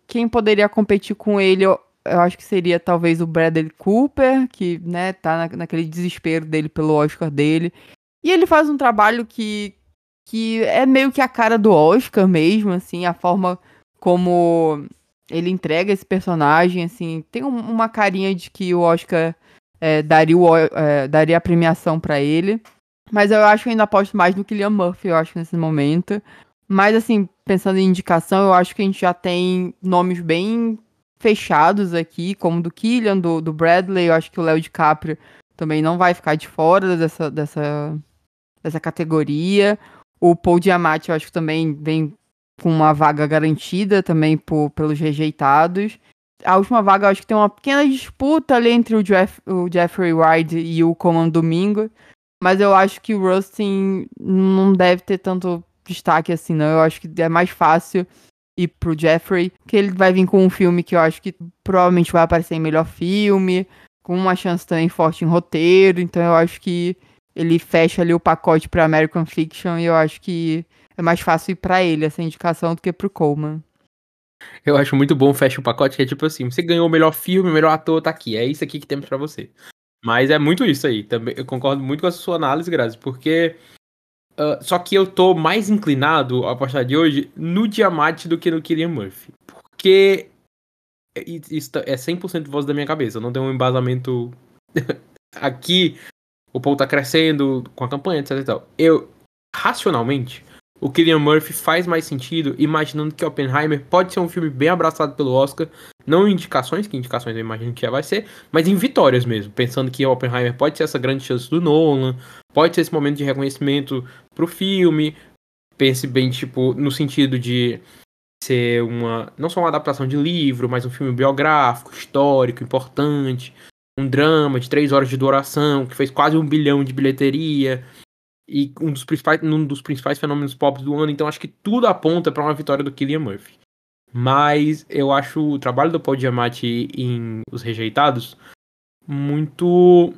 Speaker 2: Quem poderia competir com ele, eu, acho que seria talvez o Bradley Cooper, que, né, tá na, naquele desespero dele pelo Oscar dele. E ele faz um trabalho que, que é meio que a cara do Oscar mesmo, assim, a forma como ele entrega esse personagem, assim, tem um, uma carinha de que o Oscar é, daria, o, é, daria a premiação para ele. Mas eu acho que ainda aposto mais no Killian Murphy, eu acho, nesse momento. Mas, assim, pensando em indicação, eu acho que a gente já tem nomes bem fechados aqui, como do Killian, do, do Bradley. Eu acho que o Léo DiCaprio também não vai ficar de fora dessa, dessa, dessa categoria. O Paul Diamante, eu acho que também vem com uma vaga garantida também por, pelos rejeitados. A última vaga, eu acho que tem uma pequena disputa ali entre o, Jeff, o Jeffrey Wright e o Conan Domingo. Mas eu acho que o Rustin não deve ter tanto destaque assim, não. Eu acho que é mais fácil e pro Jeffrey, que ele vai vir com um filme que eu acho que provavelmente vai aparecer em melhor filme, com uma chance também forte em roteiro, então eu acho que ele fecha ali o pacote para American Fiction e eu acho que é mais fácil ir para ele essa indicação do que pro Coleman.
Speaker 1: Eu acho muito bom fecha o pacote que é tipo assim, você ganhou o melhor filme, o melhor ator tá aqui, é isso aqui que temos para você. Mas é muito isso aí, também eu concordo muito com a sua análise, Grazi, porque Uh, só que eu tô mais inclinado a apostar de hoje no Diamante do que no Killian Murphy. Porque isso é 100% voz da minha cabeça. Eu não tenho um embasamento <laughs> aqui. O Paul tá crescendo com a campanha, etc e tal. Eu, racionalmente, o Killian Murphy faz mais sentido imaginando que Oppenheimer pode ser um filme bem abraçado pelo Oscar, Não em indicações, que indicações eu imagino que já vai ser, mas em vitórias mesmo. Pensando que Oppenheimer pode ser essa grande chance do Nolan, pode ser esse momento de reconhecimento pro filme. Pense bem, tipo, no sentido de ser uma. não só uma adaptação de livro, mas um filme biográfico, histórico, importante. Um drama de três horas de duração, que fez quase um bilhão de bilheteria. E um dos principais, um dos principais fenômenos pop do ano. Então acho que tudo aponta para uma vitória do Killian Murphy. Mas eu acho o trabalho do Paul Giamatti em Os Rejeitados muito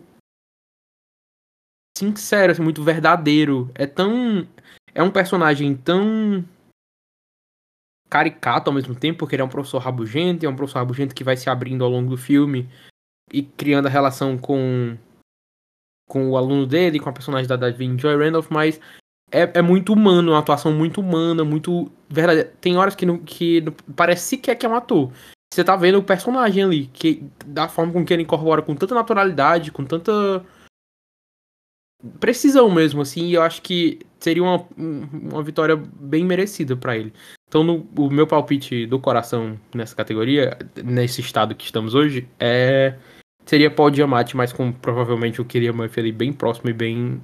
Speaker 1: sincero, assim, muito verdadeiro. É tão. É um personagem tão caricato ao mesmo tempo, porque ele é um professor rabugento, é um professor rabugento que vai se abrindo ao longo do filme e criando a relação com com o aluno dele, com a personagem da Davin Joy Randolph, mas é, é muito humano, uma atuação muito humana, muito verdade. Tem horas que, não, que não, parece sequer que é um ator. Você tá vendo o personagem ali, que da forma com que ele incorpora com tanta naturalidade, com tanta precisão mesmo, assim, e eu acho que seria uma, uma vitória bem merecida para ele. Então, no, o meu palpite do coração nessa categoria, nesse estado que estamos hoje, é seria Paul Diamante, mas com provavelmente o Kylian Murphy ali bem próximo e bem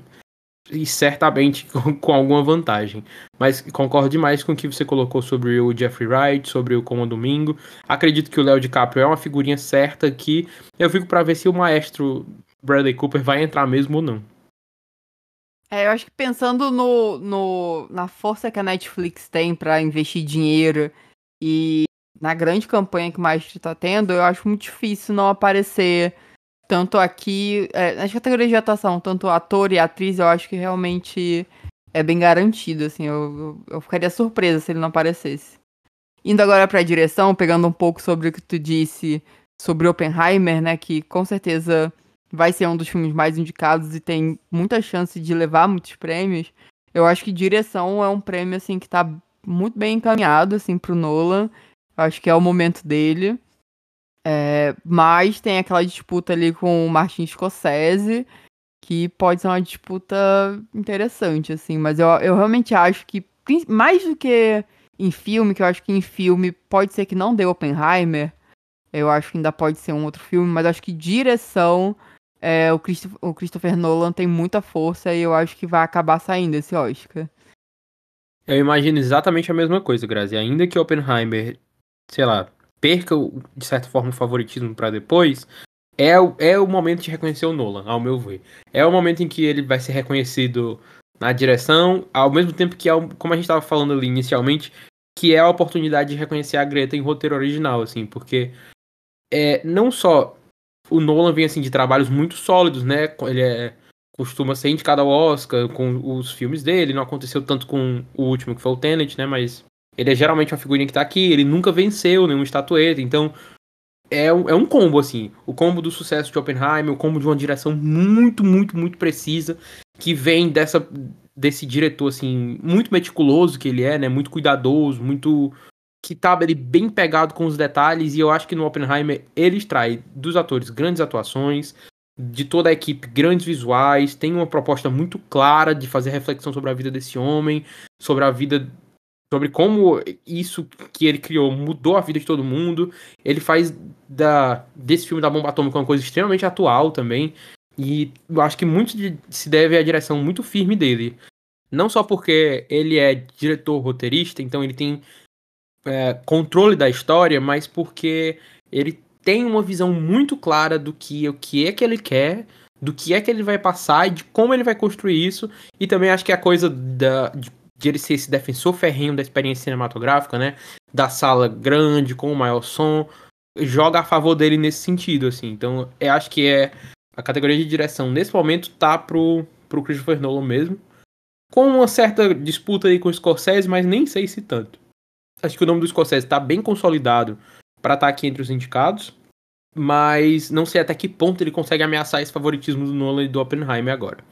Speaker 1: e certamente <laughs> com, com, alguma vantagem. Mas concordo demais com o que você colocou sobre o Jeffrey Wright, sobre o Como Domingo. Acredito que o Léo DiCaprio é uma figurinha certa que eu fico para ver se o maestro Bradley Cooper vai entrar mesmo ou não.
Speaker 2: É, eu acho que pensando no, no, na força que a Netflix tem para investir dinheiro e na grande campanha que o Maestro tá tendo, eu acho muito difícil não aparecer tanto aqui, é, nas categorias de atuação, tanto ator e atriz, eu acho que realmente é bem garantido, assim, eu, eu, ficaria surpresa se ele não aparecesse. Indo agora pra direção, pegando um pouco sobre o que tu disse sobre Oppenheimer, né, que com certeza vai ser um dos filmes mais indicados e tem muita chance de levar muitos prêmios, eu acho que direção é um prêmio, assim, que tá muito bem encaminhado, assim, pro Nolan, eu acho que é o momento dele. É, mas tem aquela disputa ali com o Martin Scorsese, que pode ser uma disputa interessante, assim. Mas eu, eu realmente acho que, mais do que em filme, que eu acho que em filme pode ser que não dê Oppenheimer, eu acho que ainda pode ser um outro filme, mas acho que direção, é, o, Christopher, o Christopher Nolan tem muita força e eu acho que vai acabar saindo esse Oscar.
Speaker 1: Eu imagino exatamente a mesma coisa, Grazi. Ainda que Oppenheimer, sei lá, perca, de certa forma, o favoritismo para depois, é, o, é o momento de reconhecer o Nolan, ao meu ver. É o momento em que ele vai ser reconhecido na direção, ao mesmo tempo que, é, como a gente estava falando ali inicialmente, que é a oportunidade de reconhecer a Greta em roteiro original, assim, porque é, não só o Nolan vem assim de trabalhos muito sólidos, né? Ele é, costuma ser indicado ao Oscar com os filmes dele, não aconteceu tanto com o último que foi o Tenet, né? Mas ele é geralmente uma figurinha que tá aqui, ele nunca venceu nenhuma estatueta, então é um, é um combo, assim. O combo do sucesso de Oppenheimer, o combo de uma direção muito, muito, muito precisa, que vem dessa, desse diretor, assim, muito meticuloso que ele é, né? Muito cuidadoso, muito. que tá ali bem pegado com os detalhes, e eu acho que no Oppenheimer ele extrai dos atores grandes atuações, de toda a equipe grandes visuais, tem uma proposta muito clara de fazer reflexão sobre a vida desse homem, sobre a vida sobre como isso que ele criou mudou a vida de todo mundo. Ele faz da, desse filme da bomba atômica uma coisa extremamente atual também. E eu acho que muito de, se deve à direção muito firme dele. Não só porque ele é diretor roteirista, então ele tem é, controle da história, mas porque ele tem uma visão muito clara do que o que é que ele quer, do que é que ele vai passar e de como ele vai construir isso. E também acho que a coisa da, de de ele ser esse defensor ferrenho da experiência cinematográfica, né? Da sala grande, com o maior som, joga a favor dele nesse sentido, assim. Então, eu acho que é a categoria de direção nesse momento tá pro, pro Christopher Nolan mesmo. Com uma certa disputa aí com o Scorsese, mas nem sei se tanto. Acho que o nome do Scorsese tá bem consolidado para estar tá aqui entre os indicados, mas não sei até que ponto ele consegue ameaçar esse favoritismo do Nolan e do Oppenheimer agora.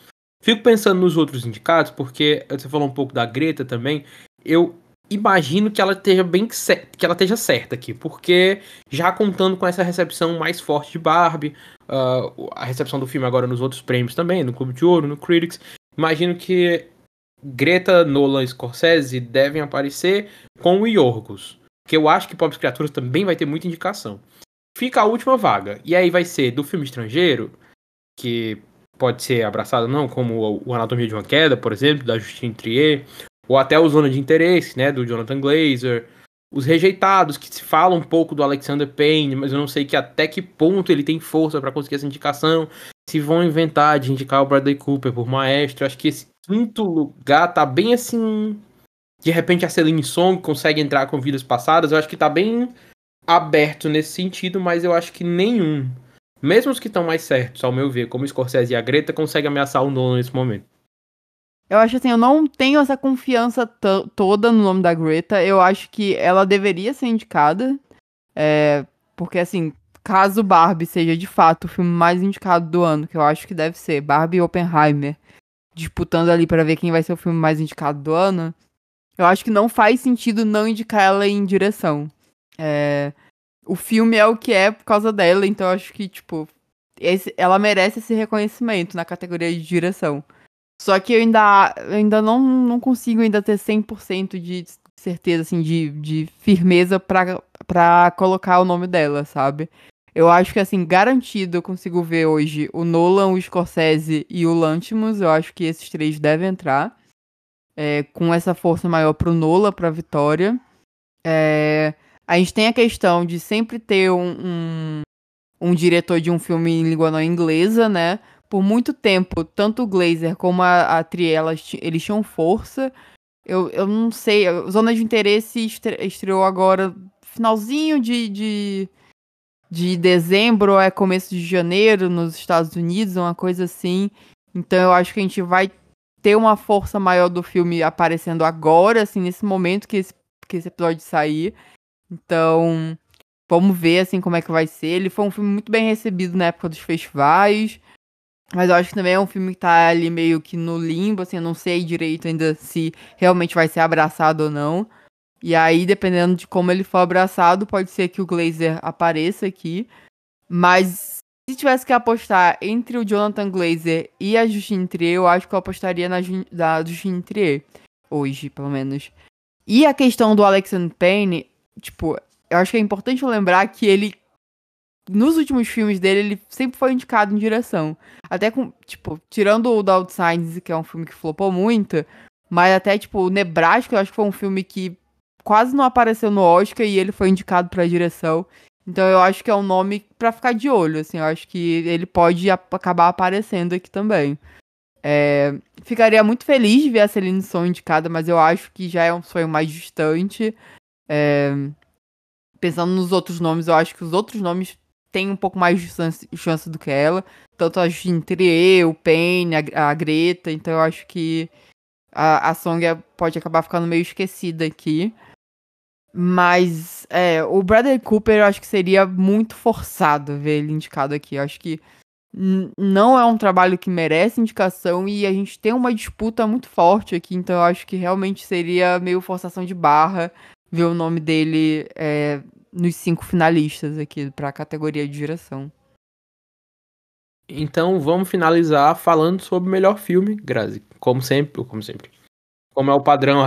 Speaker 1: Fico pensando nos outros indicados, porque você falou um pouco da Greta também. Eu imagino que ela esteja bem que ela esteja certa aqui, porque já contando com essa recepção mais forte de Barbie, uh, a recepção do filme agora nos outros prêmios também, no Clube de Ouro, no Critics, imagino que Greta, Nolan e Scorsese devem aparecer com o Yorgos. Porque eu acho que Pobres Criaturas também vai ter muita indicação. Fica a última vaga. E aí vai ser do filme estrangeiro, que pode ser abraçado ou não, como o Anatomia de uma Queda, por exemplo, da Justine Trier, ou até o Zona de Interesse, né, do Jonathan Glazer, os rejeitados, que se fala um pouco do Alexander Payne, mas eu não sei que até que ponto ele tem força para conseguir essa indicação, se vão inventar de indicar o Bradley Cooper por maestro, acho que esse quinto lugar tá bem assim, de repente a Celine Song consegue entrar com vidas passadas, eu acho que tá bem aberto nesse sentido, mas eu acho que nenhum mesmo os que estão mais certos, ao meu ver, como Scorsese e a Greta, conseguem ameaçar o Nolan nesse momento.
Speaker 2: Eu acho assim, eu não tenho essa confiança toda no nome da Greta. Eu acho que ela deveria ser indicada. É, porque, assim, caso Barbie seja de fato o filme mais indicado do ano, que eu acho que deve ser, Barbie e Oppenheimer, disputando ali para ver quem vai ser o filme mais indicado do ano, eu acho que não faz sentido não indicar ela em direção. É, o filme é o que é por causa dela, então eu acho que, tipo, esse, ela merece esse reconhecimento na categoria de direção. Só que eu ainda, ainda não, não consigo ainda ter 100% de certeza, assim, de, de firmeza pra, pra colocar o nome dela, sabe? Eu acho que, assim, garantido eu consigo ver hoje o Nolan, o Scorsese e o Lantimos. Eu acho que esses três devem entrar. É, com essa força maior pro Nolan, pra vitória. É, a gente tem a questão de sempre ter um, um, um diretor de um filme em língua não inglesa, né? Por muito tempo, tanto o Glazer como a, a Triela, eles tinham força. Eu, eu não sei, Zona de Interesse estre, estreou agora finalzinho de, de, de dezembro, ou é começo de janeiro nos Estados Unidos, uma coisa assim. Então eu acho que a gente vai ter uma força maior do filme aparecendo agora, assim, nesse momento que esse, que esse episódio sair. Então, vamos ver assim como é que vai ser. Ele foi um filme muito bem recebido na época dos festivais. Mas eu acho que também é um filme que tá ali meio que no limbo, assim, eu não sei direito ainda se realmente vai ser abraçado ou não. E aí, dependendo de como ele for abraçado, pode ser que o Glazer apareça aqui. Mas se tivesse que apostar entre o Jonathan Glazer e a Justine Trier, eu acho que eu apostaria na, da Justine Trier. Hoje, pelo menos. E a questão do Alexander Payne, tipo, eu acho que é importante lembrar que ele nos últimos filmes dele, ele sempre foi indicado em direção. Até com, tipo, tirando o The Outsiders, que é um filme que flopou muito, mas até, tipo, o Nebraska, eu acho que foi um filme que quase não apareceu no Oscar e ele foi indicado pra direção. Então eu acho que é um nome para ficar de olho, assim, eu acho que ele pode acabar aparecendo aqui também. É, ficaria muito feliz de ver a Celine Song indicada, mas eu acho que já é um sonho mais distante. É, pensando nos outros nomes, eu acho que os outros nomes têm um pouco mais de chance, chance do que ela. Tanto a Gintrier, o Payne, a, a, Greta. Então eu acho que a, a Song é, pode acabar ficando meio esquecida aqui. Mas é, o Bradley Cooper eu acho que seria muito forçado ver ele indicado aqui. Eu acho que não é um trabalho que merece indicação e a gente tem uma disputa muito forte aqui, então eu acho que realmente seria meio forçação de barra ver o nome dele é, nos cinco finalistas aqui para a categoria de direção.
Speaker 1: Então vamos finalizar falando sobre o melhor filme, Grazi. Como sempre, como sempre. Como é o padrão,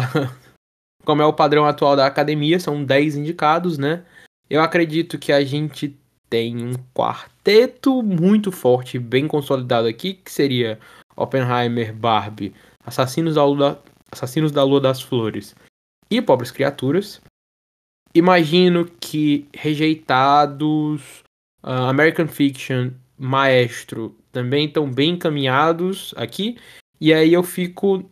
Speaker 1: <laughs> como é o padrão atual da academia, são 10 indicados, né? Eu acredito que a gente tem um quarteto muito forte, bem consolidado aqui, que seria Oppenheimer, Barbie, Assassinos da Lua, Assassinos da Lua das Flores e Pobres Criaturas. Imagino que Rejeitados, uh, American Fiction, Maestro também estão bem encaminhados aqui. E aí eu fico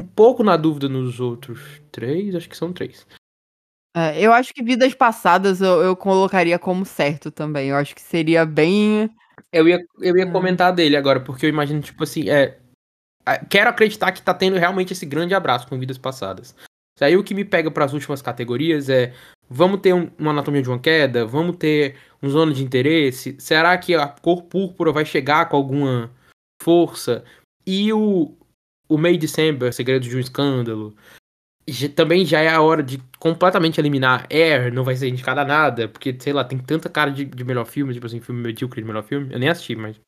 Speaker 1: um pouco na dúvida nos outros três, acho que são três.
Speaker 2: É, eu acho que Vidas Passadas eu, eu, colocaria como certo também. Eu acho que seria bem.
Speaker 1: Eu ia, eu ia é. comentar dele agora, porque eu imagino, tipo assim, é. Quero acreditar que tá tendo realmente esse grande abraço com Vidas Passadas. Aí o que me pega para as últimas categorias é: vamos ter um, uma anatomia de uma queda? Vamos ter um zona de interesse? Será que a cor púrpura vai chegar com alguma força? E o, o May December, Segredo de um Escândalo, também já é a hora de completamente eliminar Air, não vai ser indicada a nada, porque, sei lá, tem tanta cara de, de melhor filme, tipo assim, filme medíocre de melhor filme. Eu nem assisti, mas.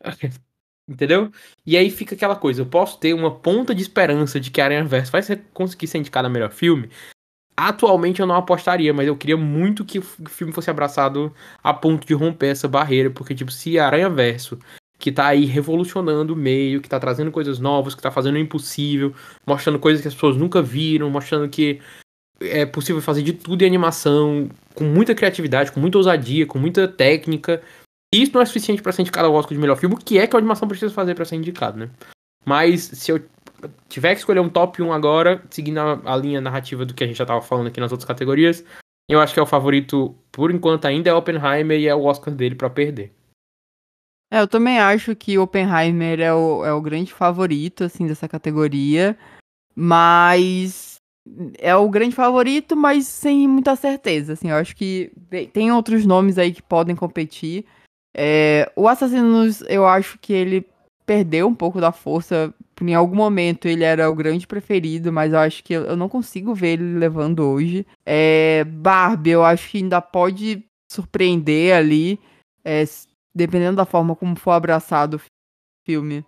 Speaker 1: <laughs> Entendeu? E aí fica aquela coisa, eu posso ter uma ponta de esperança de que Aranha Verso vai conseguir ser indicada a melhor filme atualmente eu não apostaria, mas eu queria muito que o filme fosse abraçado a ponto de romper essa barreira, porque, tipo, se Aranha Verso, que tá aí revolucionando o meio, que tá trazendo coisas novas, que tá fazendo o impossível, mostrando coisas que as pessoas nunca viram, mostrando que é possível fazer de tudo em animação, com muita criatividade, com muita ousadia, com muita técnica. Isso não é suficiente para ser indicado ao Oscar de melhor filme, que é que a animação precisa fazer para ser indicado, né? Mas se eu tiver que escolher um top 1 agora, seguindo a, a, linha narrativa do que a gente já tava falando aqui nas outras categorias, eu acho que é o favorito, por enquanto ainda é Oppenheimer e é o Oscar dele para perder.
Speaker 2: É, eu também acho que Oppenheimer é o, é o grande favorito, assim, dessa categoria, mas é o grande favorito, mas sem muita certeza, assim, eu acho que tem outros nomes aí que podem competir. É, o Assassinos, eu acho que ele perdeu um pouco da força. Em algum momento ele era o grande preferido, mas eu acho que eu não consigo ver ele levando hoje. É, Barbie, eu acho que ainda pode surpreender ali, é, dependendo da forma como for abraçado o filme.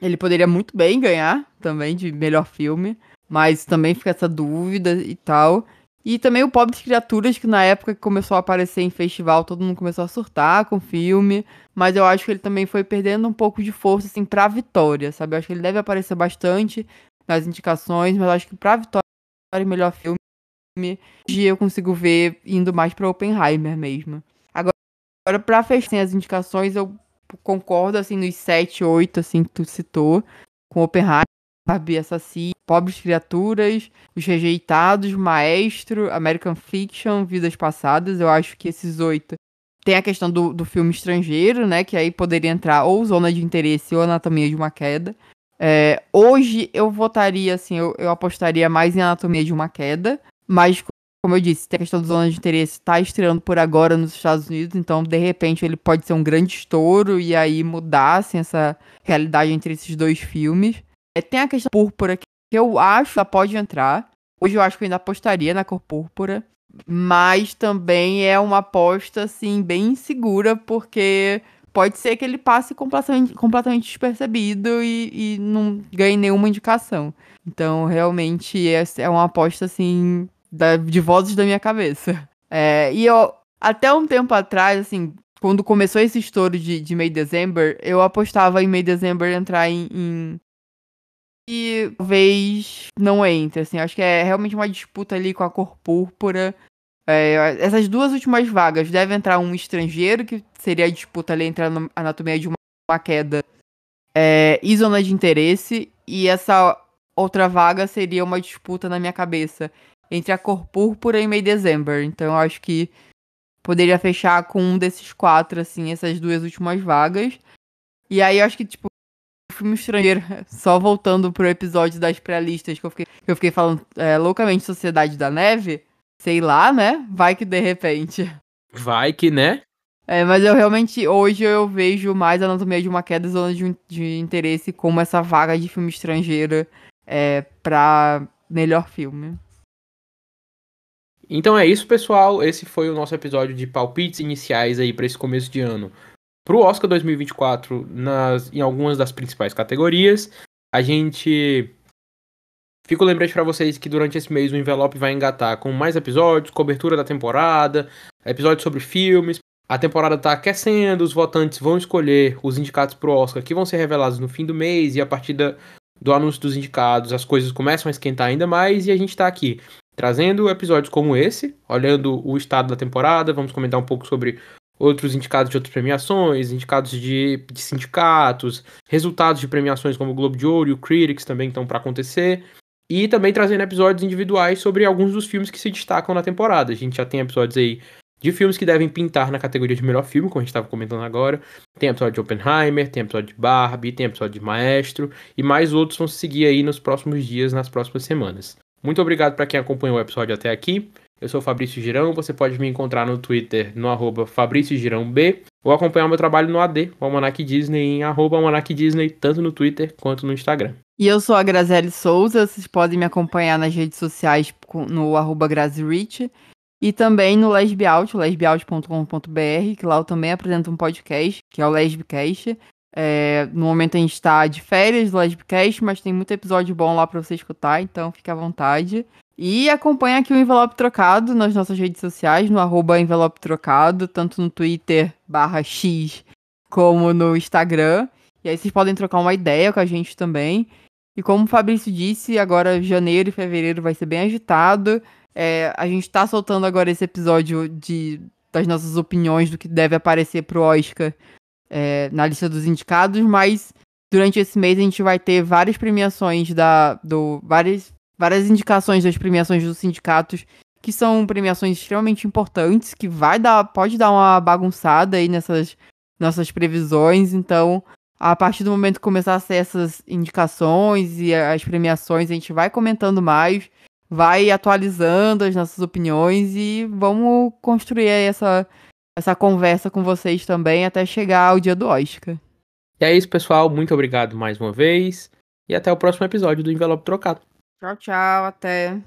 Speaker 2: Ele poderia muito bem ganhar também de melhor filme, mas também fica essa dúvida e tal. E também o Pobres Criaturas, que na época que começou a aparecer em festival, todo mundo começou a surtar com o filme. Mas eu acho que ele também foi perdendo um pouco de força, assim, pra vitória, sabe? Eu acho que ele deve aparecer bastante nas indicações, mas eu acho que pra vitória e melhor filme, hoje eu consigo ver indo mais pra Oppenheimer mesmo. Agora, agora pra fechar as indicações, eu concordo, assim, nos 7, 8, assim, que tu citou, com Oppenheimer. Barbie Assassino, Pobres Criaturas, Os Rejeitados, Maestro, American Fiction, Vidas Passadas. Eu acho que esses oito. Tem a questão do, do filme estrangeiro, né? Que aí poderia entrar ou Zona de Interesse ou Anatomia de uma Queda. É, hoje eu votaria, assim, eu, eu apostaria mais em Anatomia de uma Queda. Mas, como eu disse, tem a questão do Zona de Interesse tá estreando por agora nos Estados Unidos. Então, de repente, ele pode ser um grande estouro e aí mudar, assim, essa realidade entre esses dois filmes. É, tem a questão púrpura que eu acho que ela pode entrar. Hoje eu acho que eu ainda apostaria na cor púrpura. Mas também é uma aposta, assim, bem insegura, porque pode ser que ele passe completamente, completamente despercebido e, e não ganhe nenhuma indicação. Então, realmente, essa é uma aposta, assim, da, de vozes da minha cabeça. <laughs> É, e eu, até um tempo atrás, assim, quando começou esse estouro de, de May December, eu apostava em May December entrar em, em e talvez não entre, assim. Acho que é realmente uma disputa ali com a cor púrpura. É, essas duas últimas vagas deve entrar um estrangeiro, que seria a disputa ali entre a anatomia de uma, queda é, e zona de interesse. E essa outra vaga seria uma disputa na minha cabeça entre a cor púrpura e May December. Então acho que poderia fechar com um desses quatro, assim, essas duas últimas vagas. E aí eu acho que, tipo, filme estrangeiro, <laughs> só voltando pro episódio das pré-listas que eu fiquei, que eu fiquei falando é, loucamente Sociedade da Neve, sei lá, né? Vai que de repente.
Speaker 1: Vai que, né?
Speaker 2: É, mas eu realmente, hoje eu vejo mais Anatomia de uma Queda Zona de, de Interesse como essa vaga de filme estrangeiro é, pra melhor filme.
Speaker 1: Então é isso, pessoal. Esse foi o nosso episódio de palpites iniciais aí para esse começo de ano para o Oscar 2024 nas, em algumas das principais categorias. A gente. Fico lembrete para vocês que durante esse mês o Envelope vai engatar com mais episódios, cobertura da temporada, episódios sobre filmes. A temporada está aquecendo, os votantes vão escolher os indicados para o Oscar que vão ser revelados no fim do mês e a partir da, do anúncio dos indicados as coisas começam a esquentar ainda mais e a gente está aqui trazendo episódios como esse, olhando o estado da temporada, vamos comentar um pouco sobre outros indicados de outras premiações, indicados de, de, sindicatos, resultados de premiações como o Globo de Ouro e o Critics também estão para acontecer. E também trazendo episódios individuais sobre alguns dos filmes que se destacam na temporada. A gente já tem episódios aí de filmes que devem pintar na categoria de melhor filme, como a gente estava comentando agora. Tem episódio de Oppenheimer, tem episódio de Barbie, tem episódio de Maestro, e mais outros vão se seguir aí nos próximos dias, nas próximas semanas. Muito obrigado para quem acompanhou o episódio até aqui. Eu sou Fabrício Girão, você pode me encontrar no Twitter no arroba Fabrício Girão B, ou acompanhar meu trabalho no AD, o Almanac Disney, em arroba Almanac Disney, tanto no Twitter quanto no Instagram.
Speaker 2: E eu sou a Graziele Souza, vocês podem me acompanhar nas redes sociais no arroba Grazirich, e também no Lesbiaut, lesbiaut.com.br, que lá eu também apresento um podcast, que é o Lesbicast. É, no momento a gente está de férias do Lesbicast, mas tem muito episódio bom lá para você escutar, então fique à vontade. E acompanha aqui o Envelope Trocado nas nossas redes sociais, no arroba Envelope Trocado, tanto no Twitter barra X como no Instagram. E aí vocês podem trocar uma ideia com a gente também. E como o Fabrício disse, agora janeiro e fevereiro vai ser bem agitado. É, a gente tá soltando agora esse episódio de, das nossas opiniões do que deve aparecer pro Oscar é, na lista dos indicados, mas durante esse mês a gente vai ter várias premiações da. do. várias várias indicações das premiações dos sindicatos, que são premiações extremamente importantes, que vai dar, pode dar uma bagunçada aí nessas nossas previsões. Então, a partir do momento que começar a ser essas indicações e as premiações, a gente vai comentando mais, vai atualizando as nossas opiniões e vamos construir essa, essa conversa com vocês também até chegar ao dia do Oscar.
Speaker 1: E é isso, pessoal. Muito obrigado mais uma vez. E até o próximo episódio do Envelope Trocado.
Speaker 2: Tchau, tchau. Até.